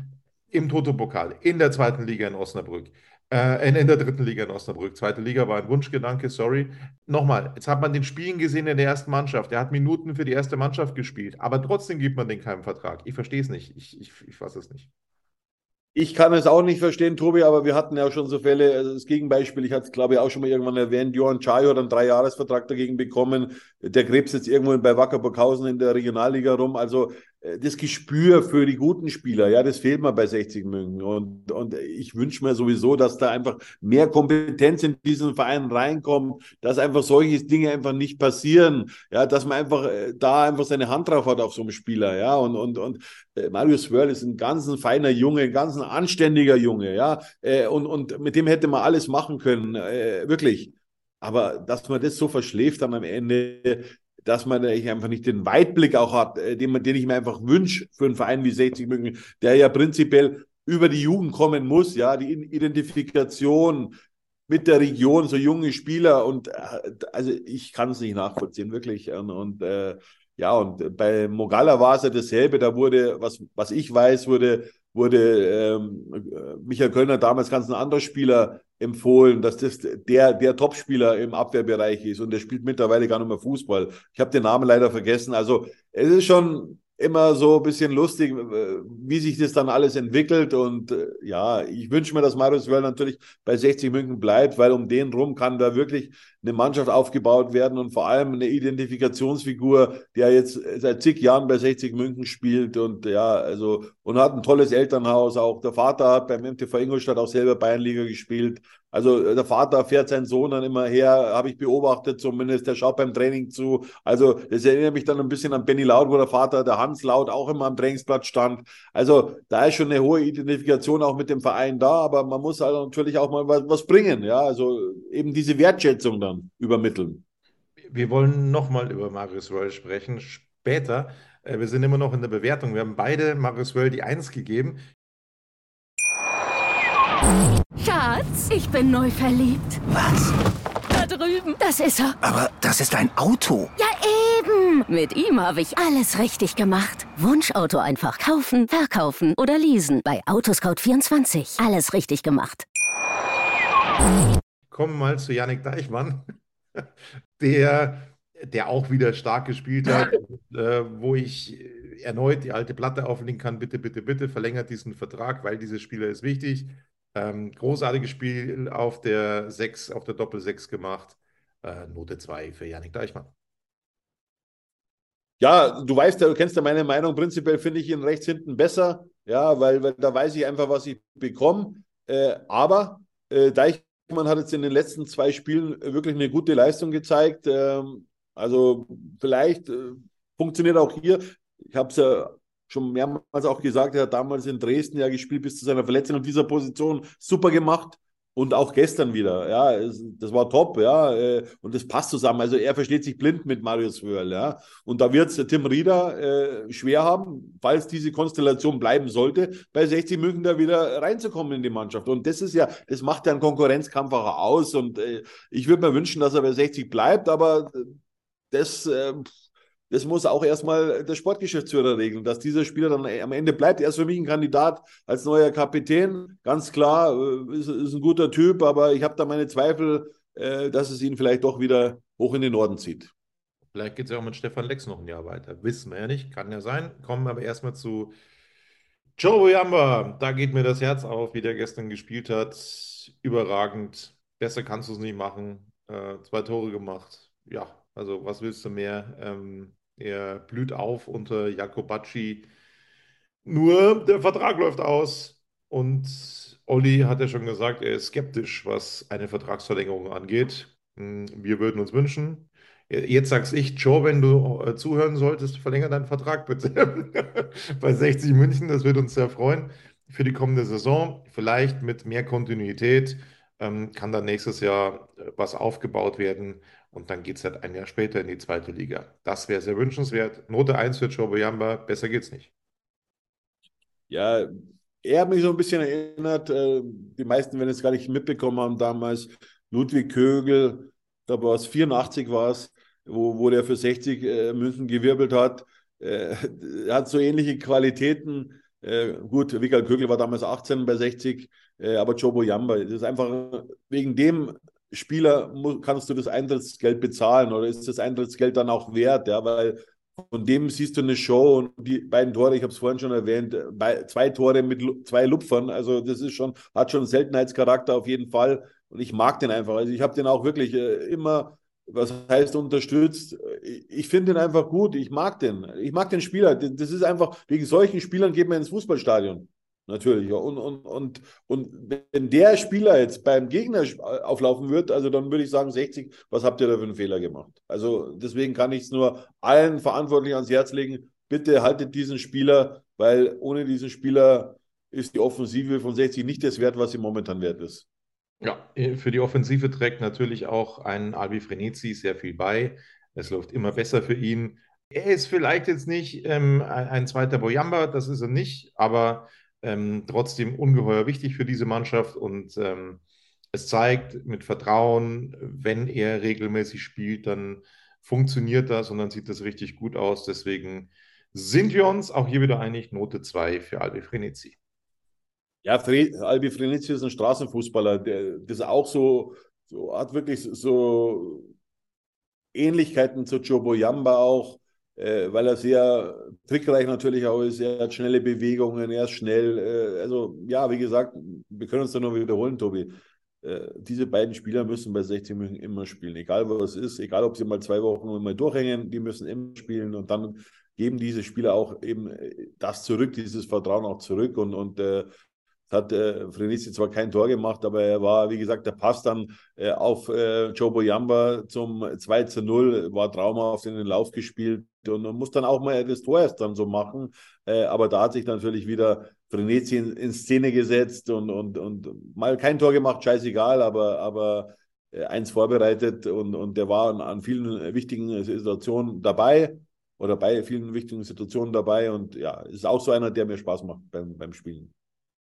Im Toto-Pokal, in der zweiten Liga in Osnabrück. Äh, in, in der dritten Liga in Osnabrück. Zweite Liga war ein Wunschgedanke, sorry. Nochmal, jetzt hat man den Spielen gesehen in der ersten Mannschaft. Er hat Minuten für die erste Mannschaft gespielt, aber trotzdem gibt man den keinen Vertrag. Ich verstehe es nicht. Ich, ich, ich fasse es nicht. Ich kann es auch nicht verstehen, Tobi, aber wir hatten ja schon so Fälle, also das Gegenbeispiel, ich hatte es glaube ich auch schon mal irgendwann erwähnt, Johann Chayo hat einen Dreijahresvertrag dagegen bekommen, der krebs jetzt irgendwo bei Wacker Burghausen in der Regionalliga rum, also das Gespür für die guten Spieler, ja, das fehlt mir bei 60 München. Und, und ich wünsche mir sowieso, dass da einfach mehr Kompetenz in diesen Verein reinkommt, dass einfach solche Dinge einfach nicht passieren, ja, dass man einfach äh, da einfach seine Hand drauf hat auf so einem Spieler, ja. Und, und, und äh, Marius Wörl ist ein ganz ein feiner Junge, ein ganz anständiger Junge, ja. und, und mit dem hätte man alles machen können, wirklich. Aber dass man das so verschläft dann am Ende, dass man einfach nicht den Weitblick auch hat, äh, den, man, den ich mir einfach wünsche für einen Verein wie 60 München, der ja prinzipiell über die Jugend kommen muss, ja, die Identifikation mit der Region, so junge Spieler und äh, also ich kann es nicht nachvollziehen, wirklich. Und, und äh, ja, und bei Mogala war es ja dasselbe, da wurde, was, was ich weiß, wurde wurde ähm, Michael Kölner damals ganz ein anderer Spieler empfohlen, dass das der, der Topspieler im Abwehrbereich ist und der spielt mittlerweile gar nicht mehr Fußball. Ich habe den Namen leider vergessen. Also es ist schon immer so ein bisschen lustig, wie sich das dann alles entwickelt. Und äh, ja, ich wünsche mir, dass Marius Wöll natürlich bei 60 München bleibt, weil um den rum kann da wirklich eine Mannschaft aufgebaut werden und vor allem eine Identifikationsfigur, der jetzt seit zig Jahren bei 60 München spielt und ja, also und hat ein tolles Elternhaus. Auch der Vater hat beim MTV Ingolstadt auch selber Bayernliga gespielt. Also äh, der Vater fährt seinen Sohn dann immer her, habe ich beobachtet zumindest, der schaut beim Training zu. Also das erinnert mich dann ein bisschen an Benny Laut, wo der Vater, der Hans Laut, auch immer am Trainingsplatz stand. Also da ist schon eine hohe Identifikation auch mit dem Verein da, aber man muss also natürlich auch mal was, was bringen, ja, also eben diese Wertschätzung dann übermitteln. Wir wollen nochmal über Marius Roll sprechen, später. Äh, wir sind immer noch in der Bewertung. Wir haben beide Marius Roll die Eins gegeben. Schatz, ich bin neu verliebt. Was? Da drüben. Das ist er. Aber das ist ein Auto. Ja, eben. Mit ihm habe ich alles richtig gemacht. Wunschauto einfach kaufen, verkaufen oder leasen. Bei Autoscout24. Alles richtig gemacht. Kommen wir mal zu Yannick Deichmann, der, der auch wieder stark gespielt hat, äh, wo ich erneut die alte Platte auflegen kann. Bitte, bitte, bitte verlängert diesen Vertrag, weil dieser Spieler ist wichtig. Ähm, großartiges Spiel auf der 6, auf der Doppel-6 gemacht. Äh, Note 2 für Janik Deichmann. Ja, du weißt, du kennst ja meine Meinung. Prinzipiell finde ich ihn rechts hinten besser. Ja, weil, weil da weiß ich einfach, was ich bekomme. Äh, aber äh, Deichmann hat jetzt in den letzten zwei Spielen wirklich eine gute Leistung gezeigt. Ähm, also vielleicht äh, funktioniert auch hier. Ich habe es ja schon mehrmals auch gesagt, er hat damals in Dresden ja gespielt bis zu seiner Verletzung und dieser Position super gemacht. Und auch gestern wieder, ja, das war top, ja, äh, und das passt zusammen. Also er versteht sich blind mit Marius Wörl, ja. Und da wird es Tim Rieder äh, schwer haben, falls diese Konstellation bleiben sollte, bei 60 München da wieder reinzukommen in die Mannschaft. Und das ist ja, das macht ja einen Konkurrenzkampf auch aus. Und äh, ich würde mir wünschen, dass er bei 60 bleibt, aber das äh, das muss auch erstmal der Sportgeschäftsführer regeln, dass dieser Spieler dann am Ende bleibt. Er ist für mich ein Kandidat als neuer Kapitän. Ganz klar, äh, ist, ist ein guter Typ, aber ich habe da meine Zweifel, äh, dass es ihn vielleicht doch wieder hoch in den Norden zieht. Vielleicht geht es ja auch mit Stefan Lex noch ein Jahr weiter. Wissen wir ja nicht, kann ja sein. Kommen wir aber erstmal zu Joe Boyamba. Da geht mir das Herz auf, wie der gestern gespielt hat. Überragend. Besser kannst du es nicht machen. Äh, zwei Tore gemacht. Ja, also was willst du mehr? Ähm, er blüht auf unter Jakobacci. Nur der Vertrag läuft aus und Olli hat ja schon gesagt, er ist skeptisch, was eine Vertragsverlängerung angeht. Hm, wir würden uns wünschen. Jetzt sag's ich, Joe, wenn du äh, zuhören solltest, verlängere deinen Vertrag bitte. Bei 60 München, das würde uns sehr freuen für die kommende Saison. Vielleicht mit mehr Kontinuität ähm, kann dann nächstes Jahr äh, was aufgebaut werden und dann geht es halt ein Jahr später in die zweite Liga. Das wäre sehr wünschenswert. Note 1 für Choboyamba, besser geht's nicht. Ja, er hat mich so ein bisschen erinnert, äh, die meisten werden es gar nicht mitbekommen haben damals, Ludwig Kögel, da war es 84 war es, wo, wo der für 60 äh, Münzen gewirbelt hat. Äh, er hat so ähnliche Qualitäten. Äh, gut, Michael Kögel war damals 18 bei 60, äh, aber Jobo Yamba, das ist einfach wegen dem Spieler kannst du das Eintrittsgeld bezahlen oder ist das Eintrittsgeld dann auch wert? Ja, weil von dem siehst du eine Show und die beiden Tore, ich habe es vorhin schon erwähnt, zwei Tore mit zwei Lupfern, also das ist schon, hat schon einen Seltenheitscharakter auf jeden Fall und ich mag den einfach. Also ich habe den auch wirklich äh, immer, was heißt unterstützt. Ich finde den einfach gut, ich mag den. Ich mag den Spieler. Das ist einfach, wegen solchen Spielern geht man ins Fußballstadion. Natürlich, ja. Und, und, und, und wenn der Spieler jetzt beim Gegner auflaufen wird, also dann würde ich sagen, 60, was habt ihr da für einen Fehler gemacht? Also deswegen kann ich es nur allen Verantwortlichen ans Herz legen, bitte haltet diesen Spieler, weil ohne diesen Spieler ist die Offensive von 60 nicht das wert, was sie momentan wert ist. Ja, für die Offensive trägt natürlich auch ein Albi Frenizi sehr viel bei. Es läuft immer besser für ihn. Er ist vielleicht jetzt nicht ähm, ein zweiter Boyamba, das ist er nicht, aber ähm, trotzdem ungeheuer wichtig für diese Mannschaft und ähm, es zeigt mit Vertrauen, wenn er regelmäßig spielt, dann funktioniert das und dann sieht das richtig gut aus. Deswegen sind wir uns auch hier wieder einig, Note 2 für Albi Frenetzi. Ja, Albi Frenetzi ist ein Straßenfußballer, der das auch so, so hat wirklich so Ähnlichkeiten zu Jobo Yamba auch, äh, weil er sehr trickreich natürlich auch ist. Er hat schnelle Bewegungen, er ist schnell. Äh, also ja, wie gesagt, wir können uns da nur wiederholen, Tobi. Äh, diese beiden Spieler müssen bei 60 München immer spielen, egal was es ist, egal ob sie mal zwei Wochen mal durchhängen, die müssen immer spielen und dann geben diese Spieler auch eben äh, das zurück, dieses Vertrauen auch zurück und, und äh, hat äh, Frenetzi zwar kein Tor gemacht, aber er war, wie gesagt, der Pass dann äh, auf äh, Joe Boyamba zum 2 zu 0, war traumhaft in den Lauf gespielt und man muss dann auch mal das Tor erst dann so machen. Äh, aber da hat sich natürlich wieder Frenetzi in, in, Szene gesetzt und, und, und mal kein Tor gemacht, scheißegal, aber, aber äh, eins vorbereitet und, und der war an, an vielen wichtigen Situationen dabei oder bei vielen wichtigen Situationen dabei und ja, ist auch so einer, der mir Spaß macht beim, beim Spielen.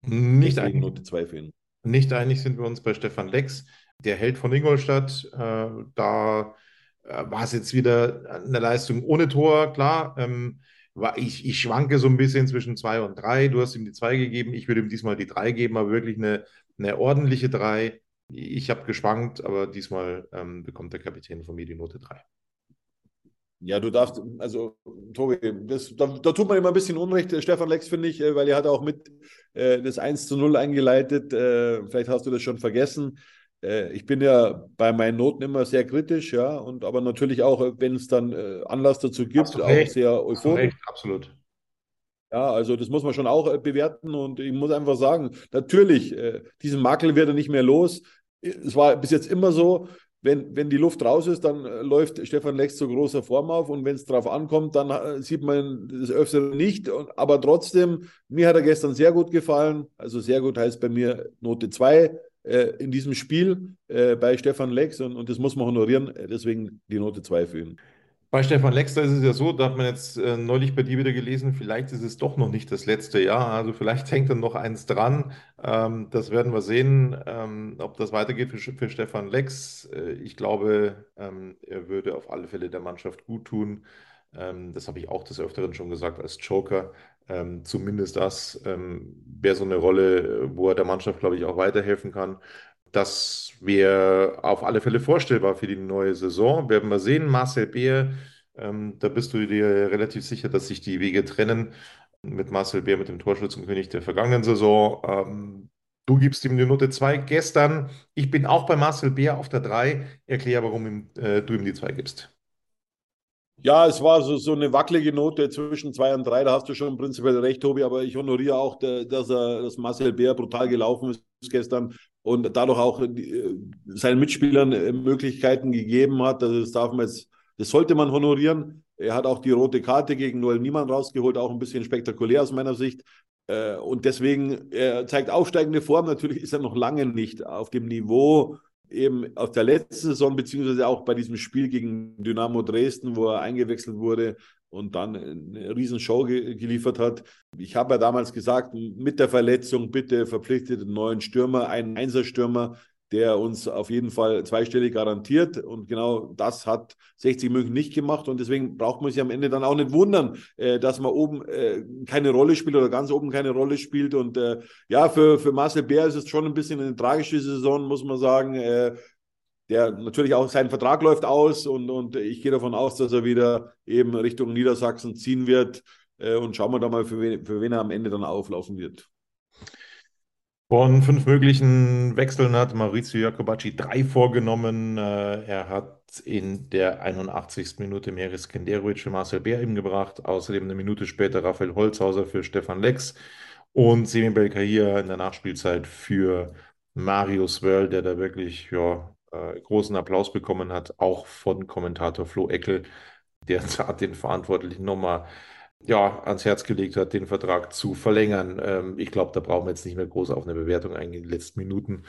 Nicht einig, Note 2 für ihn. Nicht einig sind wir uns bei Stefan Lex, der Held von Ingolstadt. Äh, da äh, war es jetzt wieder eine Leistung ohne Tor, klar. Ähm, war, ich, ich schwanke so ein bisschen zwischen 2 und 3. Du hast ihm die 2 gegeben, ich würde ihm diesmal die 3 geben, aber wirklich eine, eine ordentliche 3. Ich habe geschwankt, aber diesmal ähm, bekommt der Kapitän von mir die Note 3. Ja, du darfst, also Tobi, das, da, da, tut man immer ein bisschen Unrecht, äh, Stefan Lex, finde ich, äh, weil er hat auch mit äh, das 1 zu 0 eingeleitet. Äh, vielleicht hast du das schon vergessen. Äh, ich bin ja bei meinen Noten immer sehr kritisch, ja, und aber natürlich auch, äh, wenn es dann Anlass dazu gibt, auch recht. sehr euphorisch. absolut. Ja, also das muss man schon auch bewerten und ich muss einfach sagen, natürlich, diesen Makel wird er nicht mehr los. Es war bis jetzt immer so, wenn, wenn die Luft raus ist, dann äh, läuft Stefan Lex zu großer Form auf und wenn es drauf ankommt, dann äh, sieht man das Öfteren nicht. Aber trotzdem, mir hat er gestern sehr gut gefallen. Also sehr gut heißt bei mir Note 2 äh, in diesem Spiel äh, bei Stefan Lex und, und das muss man honorieren. Deswegen die Note 2 für ihn. Bei Stefan Lexter ist es ja so, da hat man jetzt äh, neulich bei dir wieder gelesen, vielleicht ist es doch noch nicht das letzte Jahr. Also vielleicht hängt dann noch eins dran. Ähm, das werden wir sehen, ähm, ob das weitergeht für, für Stefan Lex. Äh, ich glaube, ähm, er würde auf alle Fälle der Mannschaft gut tun. Ähm, das habe ich auch des Öfteren schon gesagt als Joker. Ähm, zumindest das ähm, wäre so eine Rolle, wo er der Mannschaft, glaube ich, auch weiterhelfen kann. Das wäre auf alle Fälle vorstellbar für die neue Saison. Werden wir sehen. Marcel Beer, ähm, da bist du dir relativ sicher, dass sich die Wege trennen mit Marcel Beer, mit dem Torschützenkönig der vergangenen Saison. Ähm, du gibst ihm die Note 2 gestern. Ich bin auch bei Marcel Beer auf der 3. Erklär, warum ihm, äh, du ihm die 2 gibst. Ja, es war so, so eine wackelige Note zwischen 2 und 3. Da hast du schon prinzipiell recht, Tobi, aber ich honoriere auch, dass, er, dass Marcel Beer brutal gelaufen ist gestern und dadurch auch äh, seinen Mitspielern äh, Möglichkeiten gegeben hat. Also das darf man jetzt, das sollte man honorieren. Er hat auch die rote Karte gegen Noel Niemann rausgeholt, auch ein bisschen spektakulär aus meiner Sicht. Äh, und deswegen, er zeigt aufsteigende Form. Natürlich ist er noch lange nicht auf dem Niveau eben aus der letzten Saison, beziehungsweise auch bei diesem Spiel gegen Dynamo Dresden, wo er eingewechselt wurde und dann eine Riesenshow ge geliefert hat. Ich habe ja damals gesagt, mit der Verletzung bitte verpflichtet einen neuen Stürmer, einen Einserstürmer, der uns auf jeden Fall zweistellig garantiert. Und genau das hat 60 München nicht gemacht. Und deswegen braucht man sich am Ende dann auch nicht wundern, äh, dass man oben äh, keine Rolle spielt oder ganz oben keine Rolle spielt. Und äh, ja, für, für Marcel Bär ist es schon ein bisschen eine tragische Saison, muss man sagen. Der natürlich auch sein Vertrag läuft aus und, und ich gehe davon aus, dass er wieder eben Richtung Niedersachsen ziehen wird. Äh, und schauen wir da mal, für wen, für wen er am Ende dann auflaufen wird. Von fünf möglichen Wechseln hat Maurizio Jacobacci drei vorgenommen. Äh, er hat in der 81. Minute Meris Kenderovic für Marcel eben gebracht. Außerdem eine Minute später Raphael Holzhauser für Stefan Lex und Semi Belkahir in der Nachspielzeit für Marius Wörl, der da wirklich ja, äh, großen Applaus bekommen hat, auch von Kommentator Flo Eckel, der den Verantwortlichen nochmal ja, ans Herz gelegt hat, den Vertrag zu verlängern. Ähm, ich glaube, da brauchen wir jetzt nicht mehr groß auf eine Bewertung eingehen in den letzten Minuten.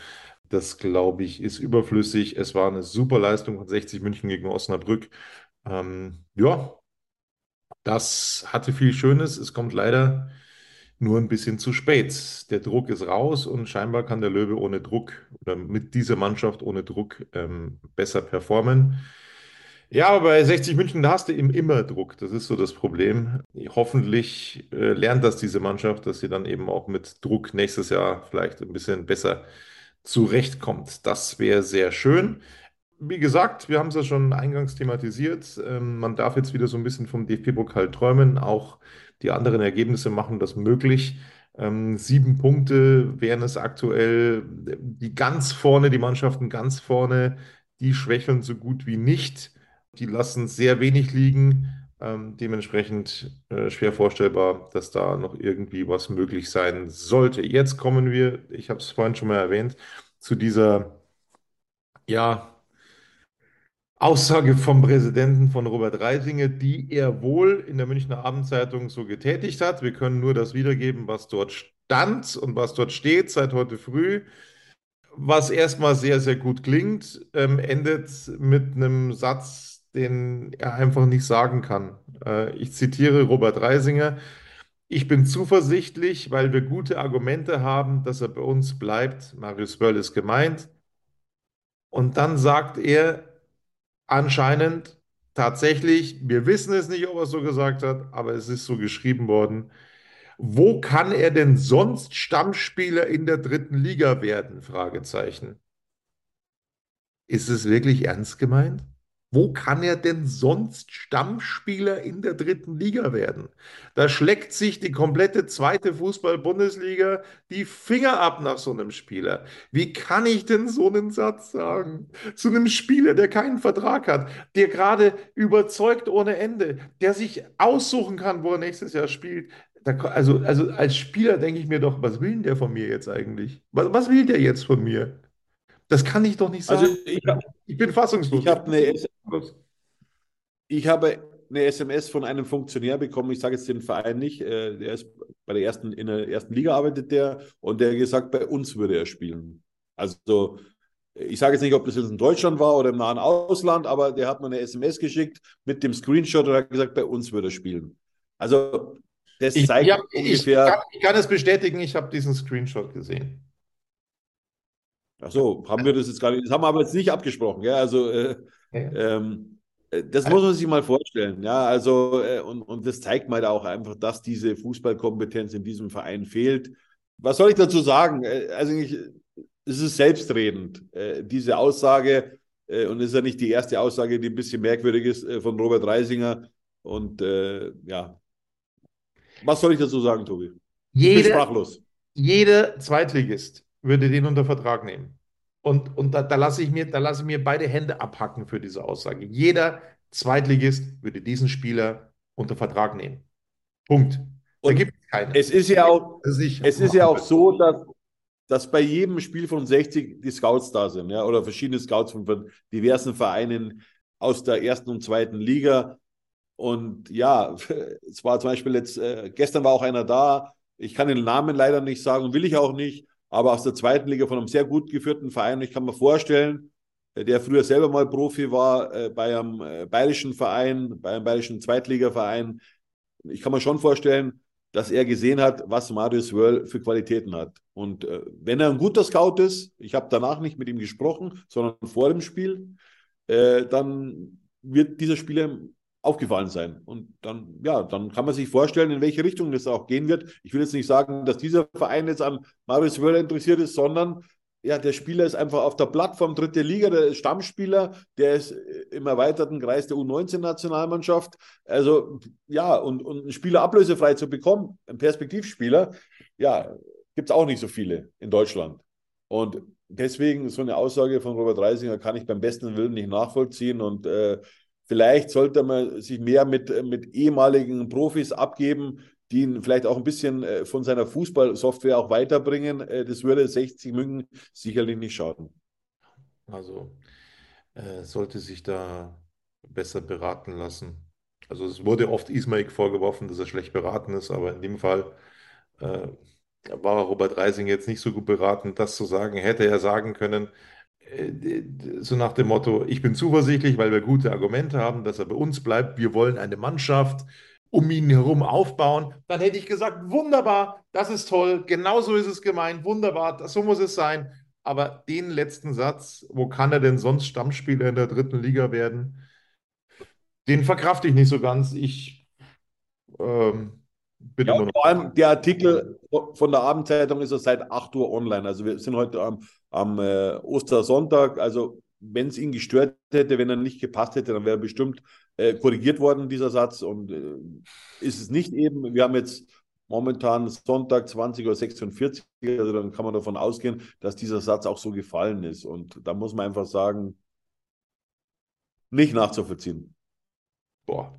Das, glaube ich, ist überflüssig. Es war eine super Leistung von 60 München gegen Osnabrück. Ähm, ja, das hatte viel Schönes. Es kommt leider nur ein bisschen zu spät. Der Druck ist raus und scheinbar kann der Löwe ohne Druck oder mit dieser Mannschaft ohne Druck ähm, besser performen. Ja, aber bei 60 München, da hast du eben immer Druck. Das ist so das Problem. Hoffentlich äh, lernt das diese Mannschaft, dass sie dann eben auch mit Druck nächstes Jahr vielleicht ein bisschen besser zurechtkommt. Das wäre sehr schön. Wie gesagt, wir haben es ja schon eingangs thematisiert. Ähm, man darf jetzt wieder so ein bisschen vom DFB-Pokal träumen. Auch die anderen Ergebnisse machen das möglich. Ähm, sieben Punkte wären es aktuell. Die ganz vorne, die Mannschaften ganz vorne, die schwächeln so gut wie nicht. Die lassen sehr wenig liegen. Ähm, dementsprechend äh, schwer vorstellbar, dass da noch irgendwie was möglich sein sollte. Jetzt kommen wir, ich habe es vorhin schon mal erwähnt, zu dieser ja, Aussage vom Präsidenten von Robert Reisinger, die er wohl in der Münchner Abendzeitung so getätigt hat. Wir können nur das wiedergeben, was dort stand und was dort steht seit heute früh. Was erstmal sehr, sehr gut klingt, ähm, endet mit einem Satz, den er einfach nicht sagen kann. Äh, ich zitiere Robert Reisinger. Ich bin zuversichtlich, weil wir gute Argumente haben, dass er bei uns bleibt. Marius Wöll ist gemeint. Und dann sagt er anscheinend tatsächlich, wir wissen es nicht, ob er es so gesagt hat, aber es ist so geschrieben worden. Wo kann er denn sonst Stammspieler in der dritten Liga werden? Fragezeichen. Ist es wirklich ernst gemeint? Wo kann er denn sonst Stammspieler in der dritten Liga werden? Da schlägt sich die komplette zweite Fußball-Bundesliga die Finger ab nach so einem Spieler. Wie kann ich denn so einen Satz sagen? Zu einem Spieler, der keinen Vertrag hat, der gerade überzeugt ohne Ende, der sich aussuchen kann, wo er nächstes Jahr spielt. Da, also, also als Spieler denke ich mir doch, was will denn der von mir jetzt eigentlich? Was, was will der jetzt von mir? Das kann ich doch nicht sagen. Also ich, ich bin fassungslos. Ich habe eine, ich habe eine SMS von einem Funktionär bekommen, ich sage jetzt den Verein nicht, äh, der ist bei der ersten, in der ersten Liga arbeitet der und der hat gesagt, bei uns würde er spielen. Also ich sage jetzt nicht, ob das jetzt in Deutschland war oder im nahen Ausland, aber der hat mir eine SMS geschickt mit dem Screenshot und hat gesagt, bei uns würde er spielen. Also das ich, zeigt hab, ungefähr. Ich kann, ich kann es bestätigen, ich habe diesen Screenshot gesehen. Ach so, haben wir das jetzt gar nicht, das haben wir aber jetzt nicht abgesprochen, ja, also äh, ja. Ähm, äh, das muss man sich mal vorstellen, ja, also äh, und, und das zeigt mal auch einfach, dass diese Fußballkompetenz in diesem Verein fehlt. Was soll ich dazu sagen? Äh, also ich, es ist selbstredend, äh, diese Aussage, äh, und es ist ja nicht die erste Aussage, die ein bisschen merkwürdig ist, äh, von Robert Reisinger. Und ja, was soll ich dazu sagen, Tobi? Jede, ich bin sprachlos. Jeder Zweitligist würde den unter Vertrag nehmen. Und, und da, da lasse ich, mir, lass ich mir beide Hände abhacken für diese Aussage. Jeder Zweitligist würde diesen Spieler unter Vertrag nehmen. Punkt. Da gibt es keinen. Es ist ja auch, es ist ja auch so, dass, dass bei jedem Spiel von 60 die Scouts da sind, ja, oder verschiedene Scouts von diversen Vereinen aus der ersten und zweiten Liga. Und ja, es war zum Beispiel jetzt, äh, gestern war auch einer da, ich kann den Namen leider nicht sagen, will ich auch nicht, aber aus der zweiten Liga von einem sehr gut geführten Verein. Ich kann mir vorstellen, der früher selber mal Profi war äh, bei einem äh, bayerischen Verein, bei einem bayerischen Zweitligaverein. Ich kann mir schon vorstellen, dass er gesehen hat, was Marius Wörl für Qualitäten hat. Und äh, wenn er ein guter Scout ist, ich habe danach nicht mit ihm gesprochen, sondern vor dem Spiel, äh, dann wird dieser Spieler aufgefallen sein. Und dann, ja, dann kann man sich vorstellen, in welche Richtung das auch gehen wird. Ich will jetzt nicht sagen, dass dieser Verein jetzt an Marius Wöller interessiert ist, sondern ja, der Spieler ist einfach auf der Plattform dritte Liga, der Stammspieler, der ist im erweiterten Kreis der U19-Nationalmannschaft. Also ja, und, und einen Spieler ablösefrei zu bekommen, ein Perspektivspieler, ja, gibt es auch nicht so viele in Deutschland. Und deswegen so eine Aussage von Robert Reisinger kann ich beim besten Willen nicht nachvollziehen. Und äh, Vielleicht sollte man sich mehr mit, mit ehemaligen Profis abgeben, die ihn vielleicht auch ein bisschen äh, von seiner Fußballsoftware auch weiterbringen. Äh, das würde 60 München sicherlich nicht schaden. Also äh, sollte sich da besser beraten lassen. Also es wurde oft Ismaik vorgeworfen, dass er schlecht beraten ist, aber in dem Fall äh, war Robert Reising jetzt nicht so gut beraten, das zu sagen. Hätte er sagen können, äh, so nach dem Motto, ich bin zuversichtlich, weil wir gute Argumente haben, dass er bei uns bleibt. Wir wollen eine Mannschaft um ihn herum aufbauen. Dann hätte ich gesagt, wunderbar, das ist toll, genauso ist es gemeint, wunderbar, so muss es sein. Aber den letzten Satz, wo kann er denn sonst Stammspieler in der dritten Liga werden, Den verkrafte ich nicht so ganz. Ich ähm, bin Ja, vor allem der Artikel von der Abendzeitung ist ja seit 8 Uhr online. Also wir sind heute am, am äh, Ostersonntag. Also wenn es ihn gestört hätte, wenn er nicht gepasst hätte, dann wäre bestimmt äh, korrigiert worden, dieser Satz. Und äh, ist es nicht eben. Wir haben jetzt momentan Sonntag 20.46 Uhr. Also dann kann man davon ausgehen, dass dieser Satz auch so gefallen ist. Und da muss man einfach sagen, nicht nachzuvollziehen. Boah.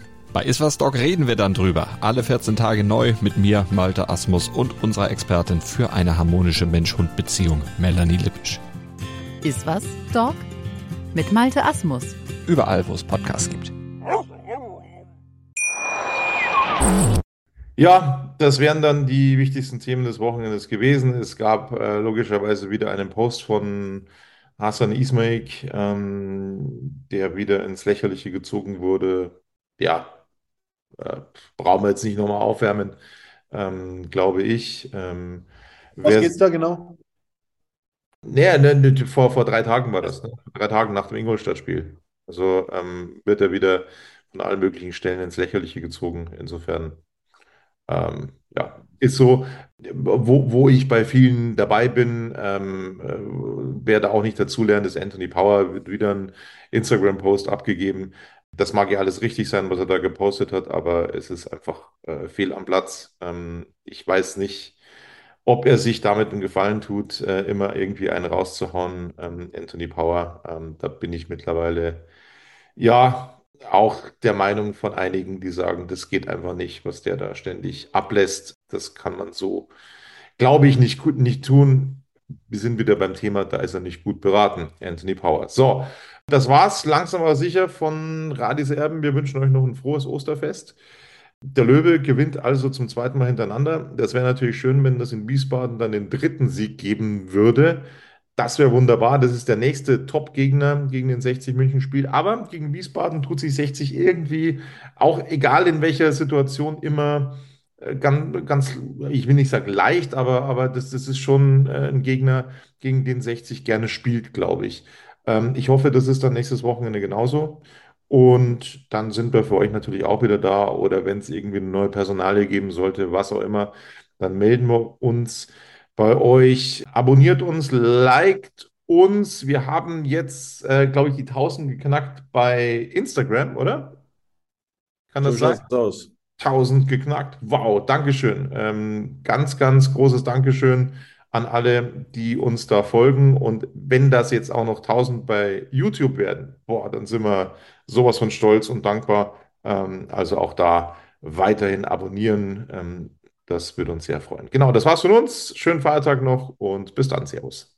Bei Iswas Dog reden wir dann drüber. Alle 14 Tage neu mit mir, Malte Asmus und unserer Expertin für eine harmonische Mensch-Hund-Beziehung, Melanie Lippisch. Ist was, Dog? Mit Malte Asmus. Überall, wo es Podcasts gibt. Ja, das wären dann die wichtigsten Themen des Wochenendes gewesen. Es gab äh, logischerweise wieder einen Post von Hassan Ismail, ähm, der wieder ins Lächerliche gezogen wurde. Ja, äh, brauchen wir jetzt nicht nochmal aufwärmen, ähm, glaube ich. Ähm, Was geht's da genau? Nee, ne, ne, vor, vor drei Tagen war das, ne? Drei Tagen nach dem Ingolstadt-Spiel. Also ähm, wird er wieder von allen möglichen Stellen ins Lächerliche gezogen. Insofern, ähm, ja, ist so, wo, wo ich bei vielen dabei bin, ähm, äh, wer da auch nicht dazulernt, ist Anthony Power, wird wieder ein Instagram-Post abgegeben. Das mag ja alles richtig sein, was er da gepostet hat, aber es ist einfach äh, fehl am Platz. Ähm, ich weiß nicht ob er sich damit einen Gefallen tut, äh, immer irgendwie einen rauszuhauen, ähm, Anthony Power. Ähm, da bin ich mittlerweile ja auch der Meinung von einigen, die sagen, das geht einfach nicht, was der da ständig ablässt. Das kann man so, glaube ich, nicht, gut- nicht tun. Wir sind wieder beim Thema, da ist er nicht gut beraten, Anthony Power. So, das war's langsam aber sicher von Radis Erben. Wir wünschen euch noch ein frohes Osterfest. Der Löwe gewinnt also zum zweiten Mal hintereinander. Das wäre natürlich schön, wenn das in Wiesbaden dann den dritten Sieg geben würde. Das wäre wunderbar. Das ist der nächste Top-Gegner gegen den 60 München spielt. Aber gegen Wiesbaden tut sich 60 irgendwie, auch egal in welcher Situation, immer äh, ganz, ganz ich will nicht sagen leicht, aber, aber das, das ist schon äh, ein Gegner, gegen den 60 gerne spielt, glaube ich. Ähm, ich hoffe, das ist dann nächstes Wochenende genauso. Und dann sind wir für euch natürlich auch wieder da. Oder wenn es irgendwie eine neue Personalie geben sollte, was auch immer, dann melden wir uns bei euch. Abonniert uns, liked uns. Wir haben jetzt, äh, glaube ich, die 1000 geknackt bei Instagram, oder? Kann das So sein? aus. 1000 geknackt. Wow, Dankeschön. Ähm, ganz, ganz großes Dankeschön an alle, die uns da folgen. Und wenn das jetzt auch noch 1000 bei YouTube werden, boah, dann sind wir sowas von stolz und dankbar. Ähm, also auch da weiterhin abonnieren. Ähm, das würde uns sehr freuen. Genau, das war's von uns. Schönen Feiertag noch und bis dann. Servus.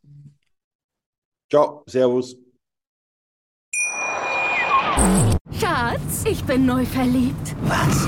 Ciao, Servus. Schatz, ich bin neu verliebt. Was?